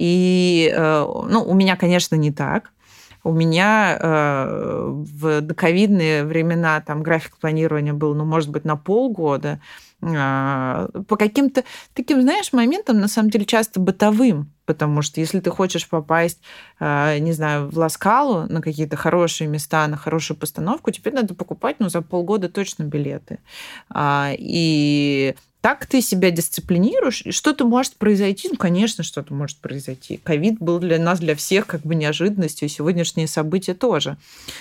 И, э, ну, у меня, конечно, не так. У меня э, в доковидные времена там график планирования был, ну, может быть, на полгода. Э, по каким-то таким, знаешь, моментам, на самом деле, часто бытовым. Потому что если ты хочешь попасть, не знаю, в Ласкалу на какие-то хорошие места, на хорошую постановку, тебе надо покупать, ну, за полгода точно билеты. А, и так ты себя дисциплинируешь, и что-то может произойти. Ну, конечно, что-то может произойти. Ковид был для нас, для всех, как бы неожиданностью, и сегодняшние события тоже.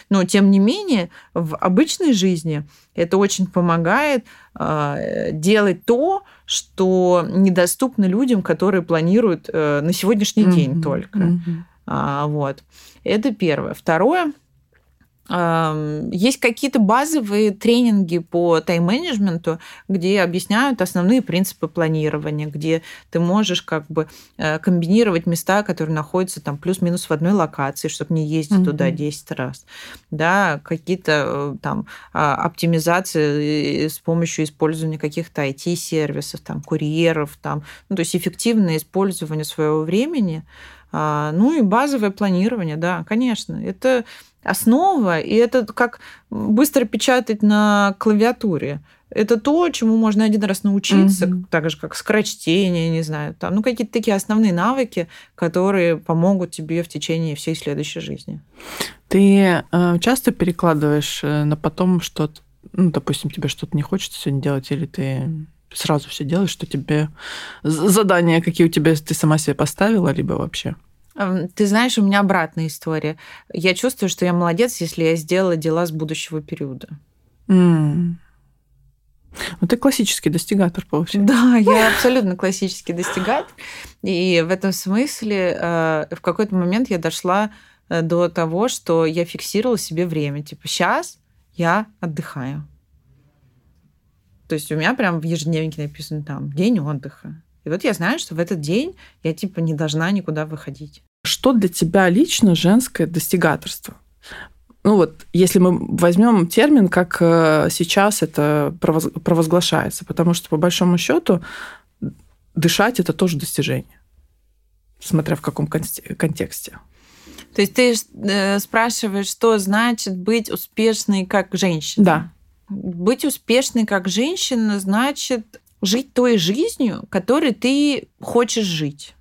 Но, тем не менее, в обычной жизни это очень помогает э, делать то, что недоступно людям, которые планируют э, на сегодняшний mm-hmm. день только. Mm-hmm. А, вот. Это первое. Второе – есть какие-то базовые тренинги по тайм-менеджменту, где объясняют основные принципы планирования, где ты можешь как бы э, комбинировать места, которые находятся там плюс-минус в одной локации, чтобы не ездить mm-hmm. туда 10 раз. Да, какие-то э, там а, оптимизации э, с помощью использования каких-то IT-сервисов, там, курьеров, там, ну, то есть эффективное использование своего времени, ну и базовое планирование, да, конечно. Это основа, и это как быстро печатать на клавиатуре. Это то, чему можно один раз научиться, mm-hmm. так же как скорочтение, не знаю, там, ну какие-то такие основные навыки, которые помогут тебе в течение всей следующей жизни. Ты э, часто перекладываешь э, на потом что-то ну, допустим, тебе что-то не хочется сегодня делать, или ты сразу все делаешь, что тебе задания, какие у тебя ты сама себе поставила, либо вообще? Ты знаешь, у меня обратная история. Я чувствую, что я молодец, если я сделала дела с будущего периода. Mm. Ну, ты классический достигатор, получается. Да, я абсолютно классический достигатор. И в этом смысле э, в какой-то момент я дошла э, до того, что я фиксировала себе время. Типа, сейчас я отдыхаю. То есть у меня прям в ежедневнике написано там день отдыха. И вот я знаю, что в этот день я типа не должна никуда выходить. Что для тебя лично женское достигаторство? Ну вот, если мы возьмем термин, как э, сейчас это провозглашается, потому что по большому счету дышать это тоже достижение, смотря в каком контексте. То есть ты э, спрашиваешь, что значит быть успешной как женщина? Да. Быть успешной как женщина значит жить той жизнью, которой ты хочешь жить.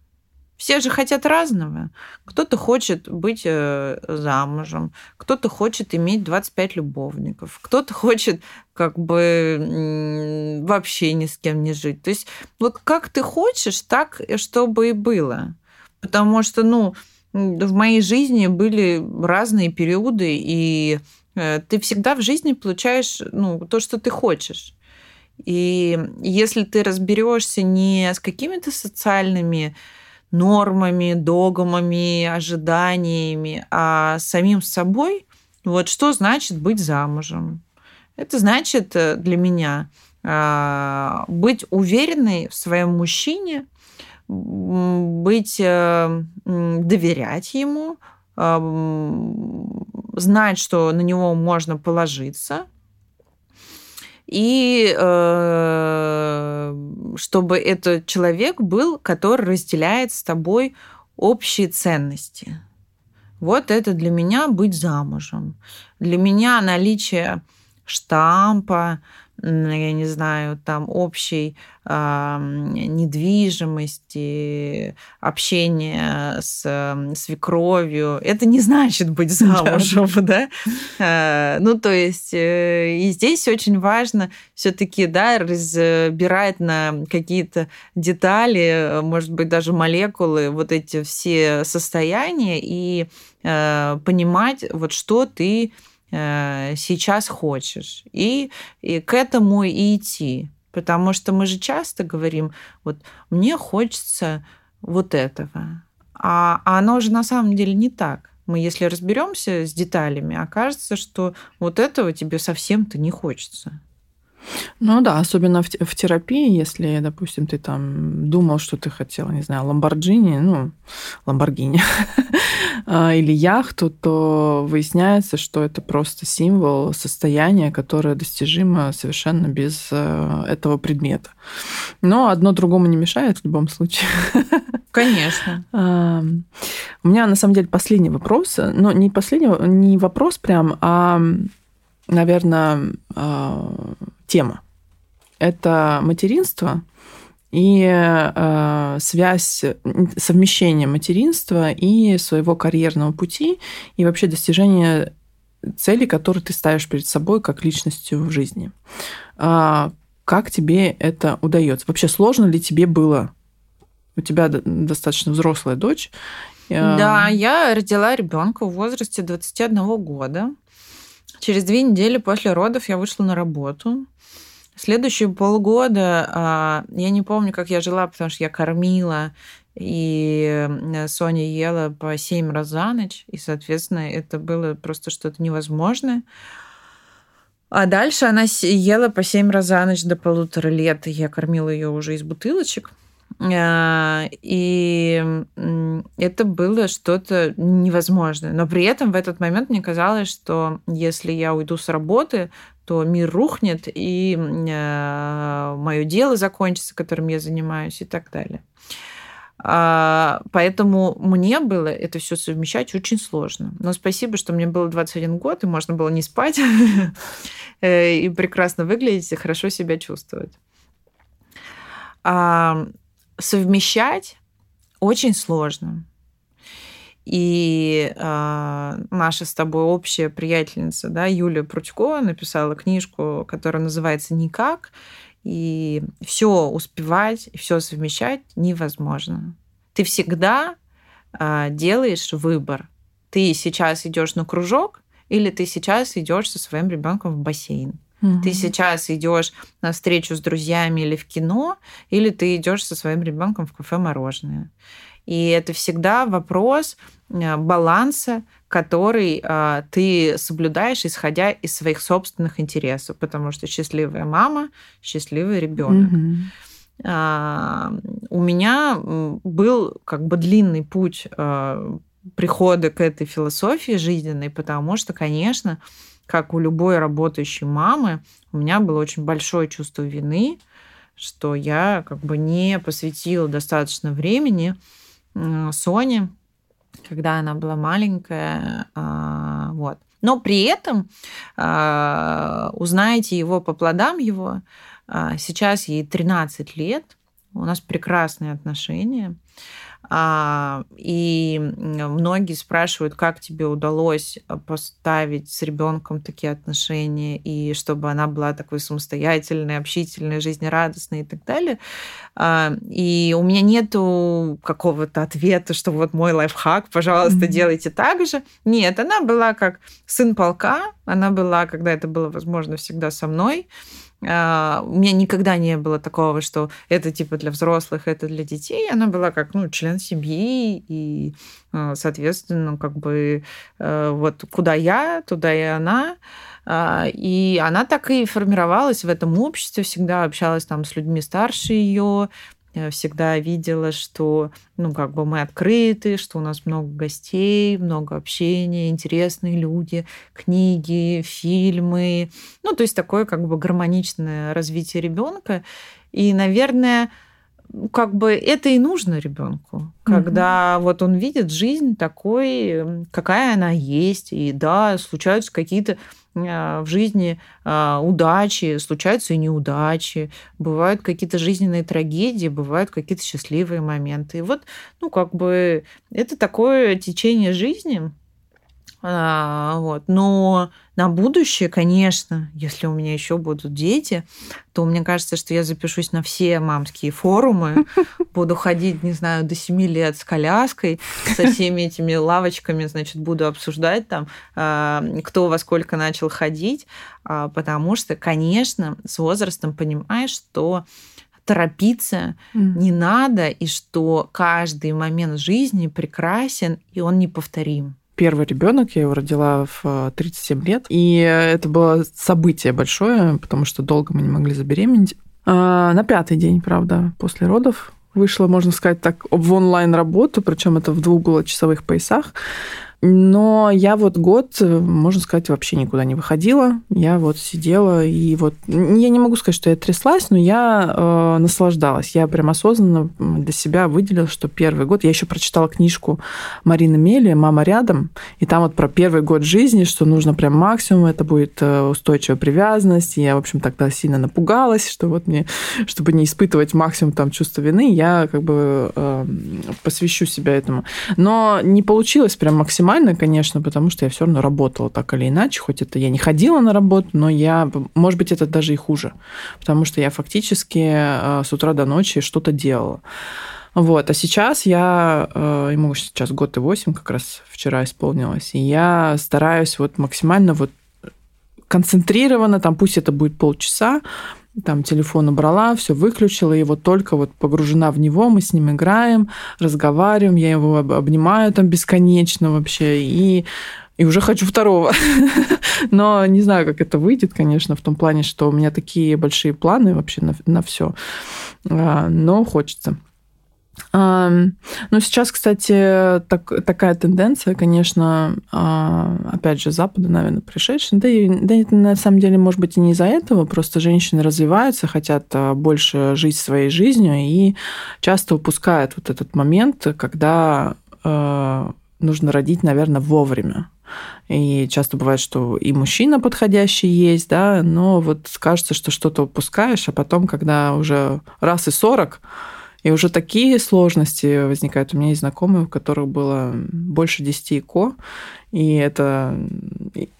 Все же хотят разного. Кто-то хочет быть э, замужем, кто-то хочет иметь 25 любовников, кто-то хочет как бы вообще ни с кем не жить. То есть вот как ты хочешь, так, чтобы и было. Потому что, ну, в моей жизни были разные периоды, и ты всегда в жизни получаешь ну, то, что ты хочешь. И если ты разберешься не с какими-то социальными нормами, догмами, ожиданиями, а самим собой, вот что значит быть замужем? Это значит э, для меня а, быть уверенной в своем мужчине, быть, э, доверять ему, знать, что на него можно положиться – и э, чтобы этот человек был, который разделяет с тобой общие ценности. Вот это для меня быть замужем. Для меня наличие штампа, я не знаю, там общей э, недвижимости, общения с э, свекровью. Это не значит быть замужем, да? Э, ну, то есть, э, и здесь очень важно все-таки, да, разбирать на какие-то детали, может быть, даже молекулы, вот эти все состояния и э, понимать, вот что ты сейчас хочешь. И, и к этому и идти. Потому что мы же часто говорим, вот мне хочется вот этого. А, а оно же на самом деле не так. Мы, если разберемся с деталями, окажется, что вот этого тебе совсем-то не хочется. Ну да, особенно в, в терапии, если, допустим, ты там думал, что ты хотела, не знаю, ламборджини, ну, ламборгини а, или яхту, то выясняется, что это просто символ состояния, которое достижимо совершенно без э, этого предмета. Но одно другому не мешает в любом случае. Конечно. У меня на самом деле последний вопрос, но не последний, не вопрос прям, а, наверное, а, тема. Это материнство и э, связь, совмещение материнства и своего карьерного пути и вообще достижение цели, которые ты ставишь перед собой как личностью в жизни. А как тебе это удается? Вообще сложно ли тебе было? У тебя достаточно взрослая дочь. Да, я родила ребенка в возрасте 21 года. Через две недели после родов я вышла на работу. Следующие полгода а, я не помню, как я жила, потому что я кормила, и Соня ела по семь раз за ночь, и, соответственно, это было просто что-то невозможное. А дальше она ела по семь раз за ночь до полутора лет, и я кормила ее уже из бутылочек. А, и это было что-то невозможное. Но при этом в этот момент мне казалось, что если я уйду с работы, то мир рухнет, и э, мое дело закончится, которым я занимаюсь, и так далее. А, поэтому мне было это все совмещать очень сложно. Но спасибо, что мне было 21 год, и можно было не спать, э, и прекрасно выглядеть, и хорошо себя чувствовать. Совмещать очень сложно. и э, наша с тобой общая приятельница, да, Юлия Прутько написала книжку, которая называется «Никак», и все успевать, все совмещать невозможно. Ты всегда э, делаешь выбор. Ты сейчас идешь на кружок, или ты сейчас идешь со своим ребенком в бассейн. Угу. Ты сейчас идешь на встречу с друзьями или в кино, или ты идешь со своим ребенком в кафе мороженое. И это всегда вопрос э, баланса, который э, ты соблюдаешь, исходя из своих собственных интересов, потому что счастливая мама, счастливый ребенок. Угу. Uh, у меня был как бы длинный путь uh, прихода к этой философии жизненной, потому что, конечно, как у любой работающей мамы, у меня было очень большое чувство вины, что я как бы не посвятила достаточно времени Соне, когда она была маленькая. А, вот. Но при этом а, узнаете его по плодам его. А, сейчас ей 13 лет, у нас прекрасные отношения. А, и многие спрашивают, как тебе удалось э, поставить с ребенком такие отношения, и чтобы она была такой самостоятельной, общительной, жизнерадостной и так далее. А, и у меня нету какого-то ответа, что вот мой лайфхак, пожалуйста, mm-hmm. делайте так же. Нет, она была как сын полка, она была, когда это было возможно, всегда со мной. А, у меня никогда не было такого, что это типа для взрослых, это для детей. Она была как ну, член семьи, и, а, соответственно, как бы э, вот куда я, туда и она. А, и она так и формировалась в этом обществе, всегда общалась там с людьми старше ее, всегда видела, что ну, как бы мы открыты, что у нас много гостей, много общения, интересные люди, книги, фильмы. Ну, то есть такое как бы гармоничное развитие ребенка. И, наверное, как бы это и нужно ребенку, когда mm-hmm. вот он видит жизнь такой, какая она есть, и да, случаются какие-то в жизни а, удачи, случаются и неудачи, бывают какие-то жизненные трагедии, бывают какие-то счастливые моменты. И вот, ну, как бы это такое течение жизни, а, вот. Но на будущее, конечно, если у меня еще будут дети, то мне кажется, что я запишусь на все мамские форумы, буду ходить, не знаю, до 7 лет с коляской, со всеми этими лавочками, значит, буду обсуждать там, а, кто во сколько начал ходить, а, потому что, конечно, с возрастом понимаешь, что торопиться mm. не надо, и что каждый момент жизни прекрасен, и он неповторим первый ребенок, я его родила в 37 лет, и это было событие большое, потому что долго мы не могли забеременеть. А, на пятый день, правда, после родов вышла, можно сказать так, в онлайн работу, причем это в двух часовых поясах. Но я вот год, можно сказать, вообще никуда не выходила. Я вот сидела и вот... Я не могу сказать, что я тряслась, но я э, наслаждалась. Я прям осознанно для себя выделила, что первый год... Я еще прочитала книжку Марины Мели «Мама рядом», и там вот про первый год жизни, что нужно прям максимум, это будет э, устойчивая привязанность. Я, в общем, тогда сильно напугалась, что вот мне, чтобы не испытывать максимум там чувства вины, я как бы э, посвящу себя этому. Но не получилось прям максимально максимально, конечно, потому что я все равно работала так или иначе, хоть это я не ходила на работу, но я, может быть, это даже и хуже, потому что я фактически э, с утра до ночи что-то делала. Вот, а сейчас я, э, ему сейчас год и восемь, как раз вчера исполнилось, и я стараюсь вот максимально вот концентрированно, там пусть это будет полчаса, там телефон убрала, все выключила, вот только вот погружена в него, мы с ним играем, разговариваем, я его обнимаю там бесконечно вообще, и и уже хочу второго. Но не знаю, как это выйдет, конечно, в том плане, что у меня такие большие планы вообще на, на все. А, но хочется. Ну, сейчас, кстати, так, такая тенденция, конечно, а, опять же, Запада, наверное, пришедшая. Да, да, это на самом деле, может быть, и не из-за этого, просто женщины развиваются, хотят а, больше жить своей жизнью и часто упускают вот этот момент, когда а, нужно родить, наверное, вовремя. И часто бывает, что и мужчина подходящий есть, да, но вот кажется, что что-то упускаешь, а потом, когда уже раз и сорок, И уже такие сложности возникают. У меня есть знакомые, у которых было больше 10 ИКО, и это...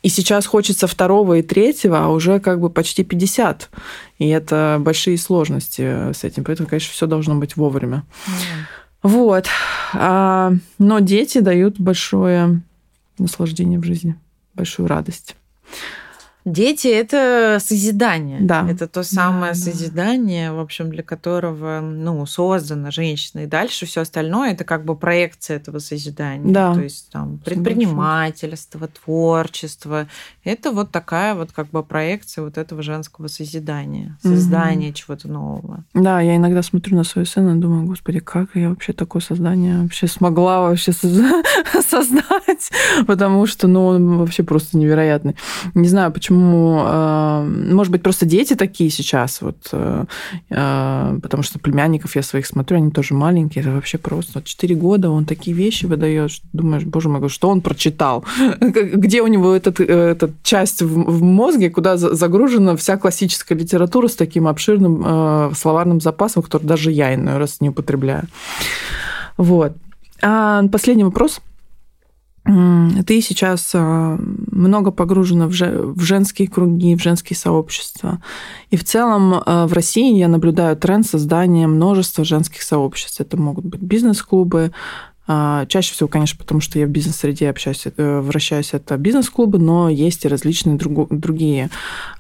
И сейчас хочется второго и третьего, а уже как бы почти 50. И это большие сложности с этим. Поэтому, конечно, все должно быть вовремя. Mm. Вот. А, но дети дают большое наслаждение в жизни, большую радость. Дети – это созидание. Да. Это то самое да, созидание, да. в общем, для которого ну, создана женщина. И дальше все остальное – это как бы проекция этого созидания. Да. То есть там предпринимательство, творчество. Это вот такая вот как бы проекция вот этого женского созидания, создания угу. чего-то нового. Да, я иногда смотрю на свою сына и думаю, господи, как я вообще такое создание вообще смогла вообще создать, потому что, ну, он вообще просто невероятный. Не знаю, почему Поэтому, э, может быть, просто дети такие сейчас, вот, э, э, потому что племянников я своих смотрю, они тоже маленькие, это вообще просто. 4 года он такие вещи выдает, что думаешь, боже мой, что он прочитал? Где у него этот, эта часть в мозге, куда загружена вся классическая литература с таким обширным словарным запасом, который даже я иной раз не употребляю. Вот. А последний вопрос – ты сейчас а, много погружена в женские круги, в женские сообщества. И в целом а, в России я наблюдаю тренд создания множества женских сообществ. Это могут быть бизнес-клубы, а, Чаще всего, конечно, потому что я в бизнес-среде общаюсь, э, вращаюсь, это бизнес-клубы, но есть и различные другие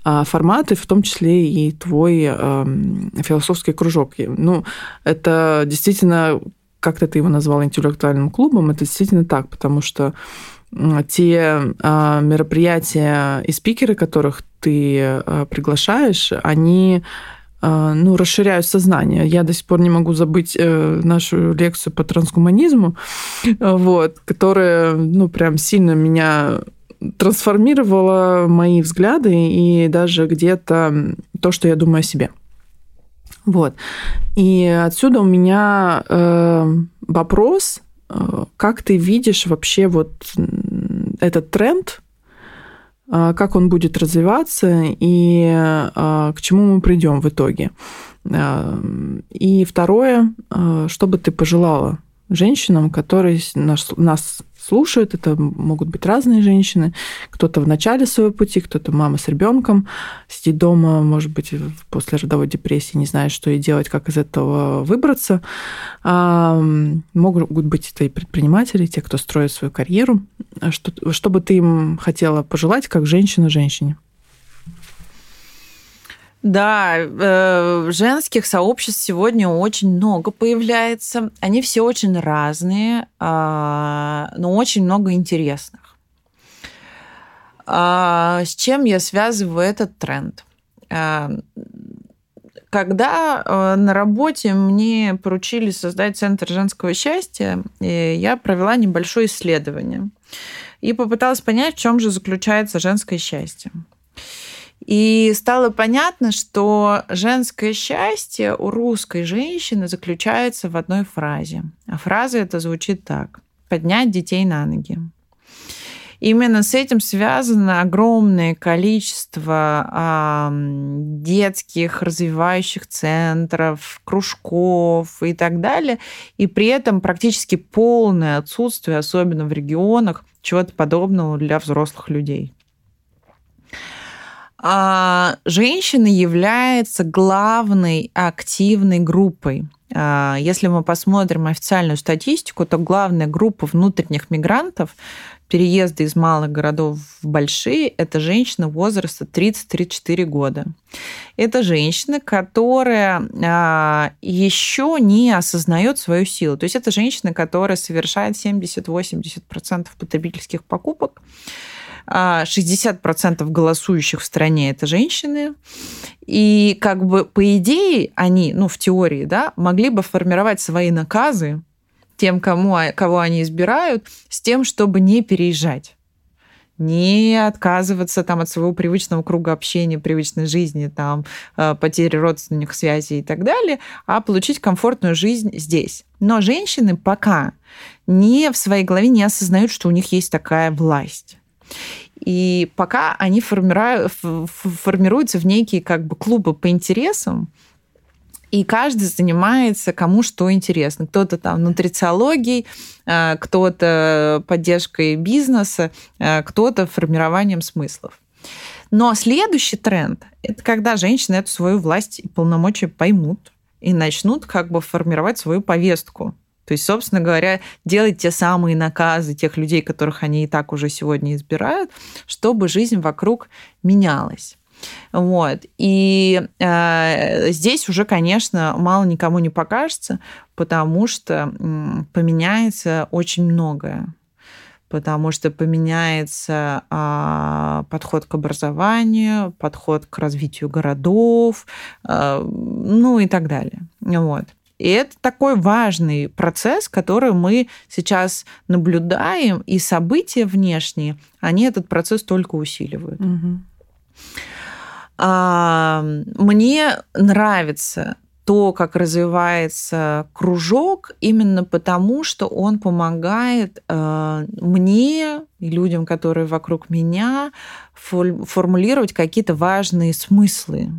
форматы, в том числе и твой философский кружок. Ну, это действительно как-то ты его назвал интеллектуальным клубом, это действительно так, потому что те а, мероприятия и спикеры, которых ты а, приглашаешь, они а, ну, расширяют сознание. Я до сих пор не могу забыть э, нашу лекцию по трансгуманизму, вот, которая, ну, прям сильно меня трансформировала мои взгляды и даже где-то то, что я думаю о себе. Вот. И отсюда у меня э, вопрос, э, как ты видишь вообще вот этот тренд, э, как он будет развиваться и э, к чему мы придем в итоге. Э, и второе, э, что бы ты пожелала женщинам, которые нас, нас слушают. Это могут быть разные женщины. Кто-то в начале своего пути, кто-то мама с ребенком сидит дома, может быть, после родовой депрессии, не знает, что ей делать, как из этого выбраться. А, могут быть это и предприниматели, те, кто строит свою карьеру. Что, что бы ты им хотела пожелать, как женщина женщине? Да, э, женских сообществ сегодня очень много появляется. Они все очень разные, э, но очень много интересных. Э, с чем я связываю этот тренд? Э, когда э, на работе мне поручили создать Центр женского счастья, я провела небольшое исследование и попыталась понять, в чем же заключается женское счастье. И стало понятно, что женское счастье у русской женщины заключается в одной фразе. А фраза эта звучит так. Поднять детей на ноги. Именно с этим связано огромное количество э, детских развивающих центров, кружков и так далее. И при этом практически полное отсутствие, особенно в регионах, чего-то подобного для взрослых людей а женщины являются главной активной группой. А, если мы посмотрим официальную статистику, то главная группа внутренних мигрантов переезда из малых городов в большие – это женщины возраста 30-34 года. Это женщина, которая а, еще не осознает свою силу. То есть это женщина, которая совершает 70-80% потребительских покупок, 60% а, голосующих в стране это женщины. И как бы по идее они, ну в теории, да, могли бы формировать свои наказы тем, кому, кого они избирают, с тем, чтобы не переезжать не отказываться там от своего привычного круга общения, привычной жизни, там, э, потери родственных связей и так далее, а получить комфортную жизнь здесь. Но женщины пока не в своей голове не осознают, что у них есть такая власть. И пока они формируются в некие как бы клубы по интересам, И каждый занимается кому что интересно. Кто-то там нутрициологией, э, кто-то поддержкой бизнеса, э, кто-то формированием смыслов. Но следующий тренд – это когда женщины эту свою власть и полномочия поймут и начнут как бы формировать свою повестку. То есть, собственно говоря, делать те самые наказы тех людей, которых они и так уже сегодня избирают, чтобы жизнь вокруг менялась. Вот. И э, здесь уже, конечно, мало никому не покажется, потому что э, поменяется очень многое потому что поменяется а, подход к образованию, подход к развитию городов, а, ну и так далее. Вот. И это такой важный процесс, который мы сейчас наблюдаем, и события внешние, они этот процесс только усиливают. Угу. А, мне нравится то, как развивается кружок, именно потому, что он помогает э, мне и людям, которые вокруг меня, формулировать какие-то важные смыслы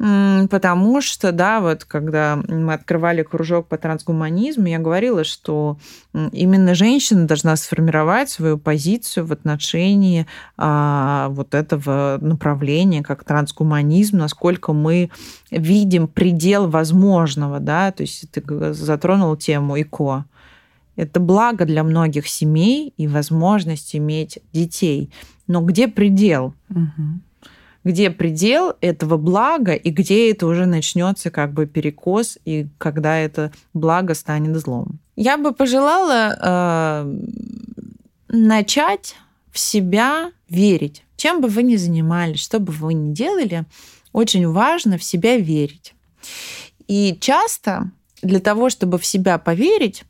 Потому что, да, вот когда мы открывали кружок по трансгуманизму, я говорила, что именно женщина должна сформировать свою позицию в отношении а, вот этого направления, как трансгуманизм, насколько мы видим предел возможного, да, то есть ты затронул тему ИКО. Это благо для многих семей и возможность иметь детей. Но где предел? Угу где предел этого блага и где это уже начнется как бы перекос и когда это благо станет злом. Я бы пожелала э, начать в себя верить. Чем бы вы ни занимались, что бы вы ни делали, очень важно в себя верить. И часто для того, чтобы в себя поверить,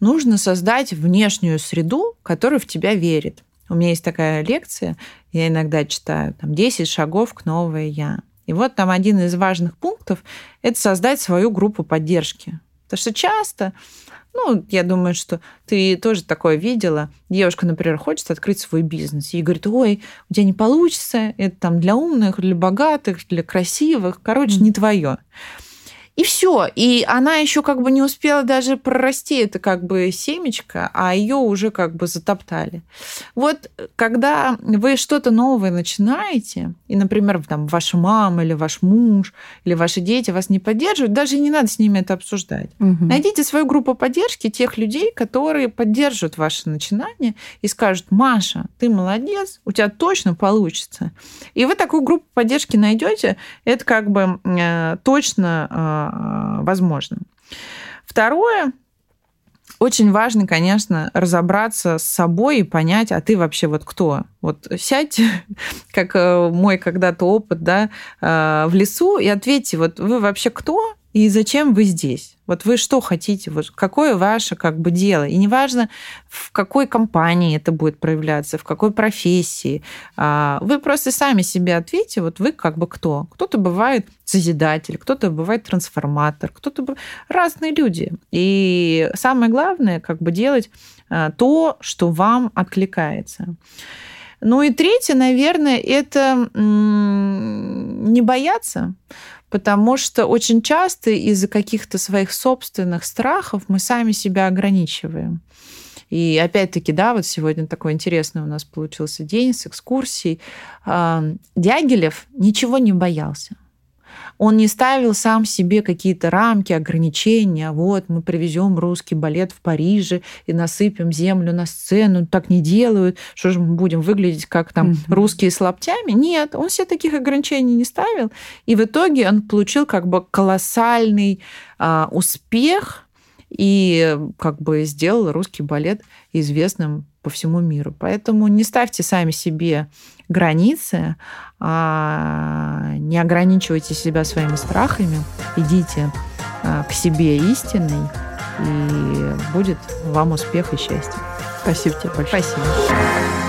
нужно создать внешнюю среду, которая в тебя верит. У меня есть такая лекция, я иногда читаю, там, 10 шагов к новое я. И вот там один из важных пунктов – это создать свою группу поддержки. Потому что часто, ну, я думаю, что ты тоже такое видела. Девушка, например, хочет открыть свой бизнес и говорит, ой, у тебя не получится, это там для умных, для богатых, для красивых, короче, не твое. И все. И она еще как бы не успела даже прорасти, это как бы семечко, а ее уже как бы затоптали. Вот когда вы что-то новое начинаете, и, например, там ваша мама или ваш муж или ваши дети вас не поддерживают, даже не надо с ними это обсуждать. Угу. Найдите свою группу поддержки тех людей, которые поддержат ваше начинание и скажут, Маша, ты молодец, у тебя точно получится. И вы такую группу поддержки найдете, это как бы э, точно э, Э, возможным. Второе, очень важно, конечно, разобраться с собой и понять, а ты вообще вот кто? Вот сядь, как э, мой когда-то опыт, да, э, в лесу и ответьте, вот вы вообще кто и зачем вы здесь? Вот вы что хотите? Вот какое ваше как бы дело? И неважно, в какой компании это будет проявляться, в какой профессии. А, вы просто сами себе ответьте, вот вы как бы кто? Кто-то бывает созидатель, кто-то бывает трансформатор, кто-то разные люди. И самое главное, как бы делать а, то, что вам откликается. Ну и третье, наверное, это не бояться потому что очень часто из-за каких-то своих собственных страхов мы сами себя ограничиваем. И опять-таки, да, вот сегодня такой интересный у нас получился день с экскурсией. Дягилев ничего не боялся. Он не ставил сам себе какие-то рамки, ограничения. Вот мы привезем русский балет в Париже и насыпем землю на сцену. Так не делают. Что же мы будем выглядеть как там mm-hmm. русские с лаптями? Нет, он себе таких ограничений не ставил. И в итоге он получил как бы колоссальный а, успех и как бы сделал русский балет известным по всему миру. Поэтому не ставьте сами себе границы, а не ограничивайте себя своими страхами, идите а, к себе истинной, и будет вам успех и счастье. Спасибо тебе большое. Спасибо.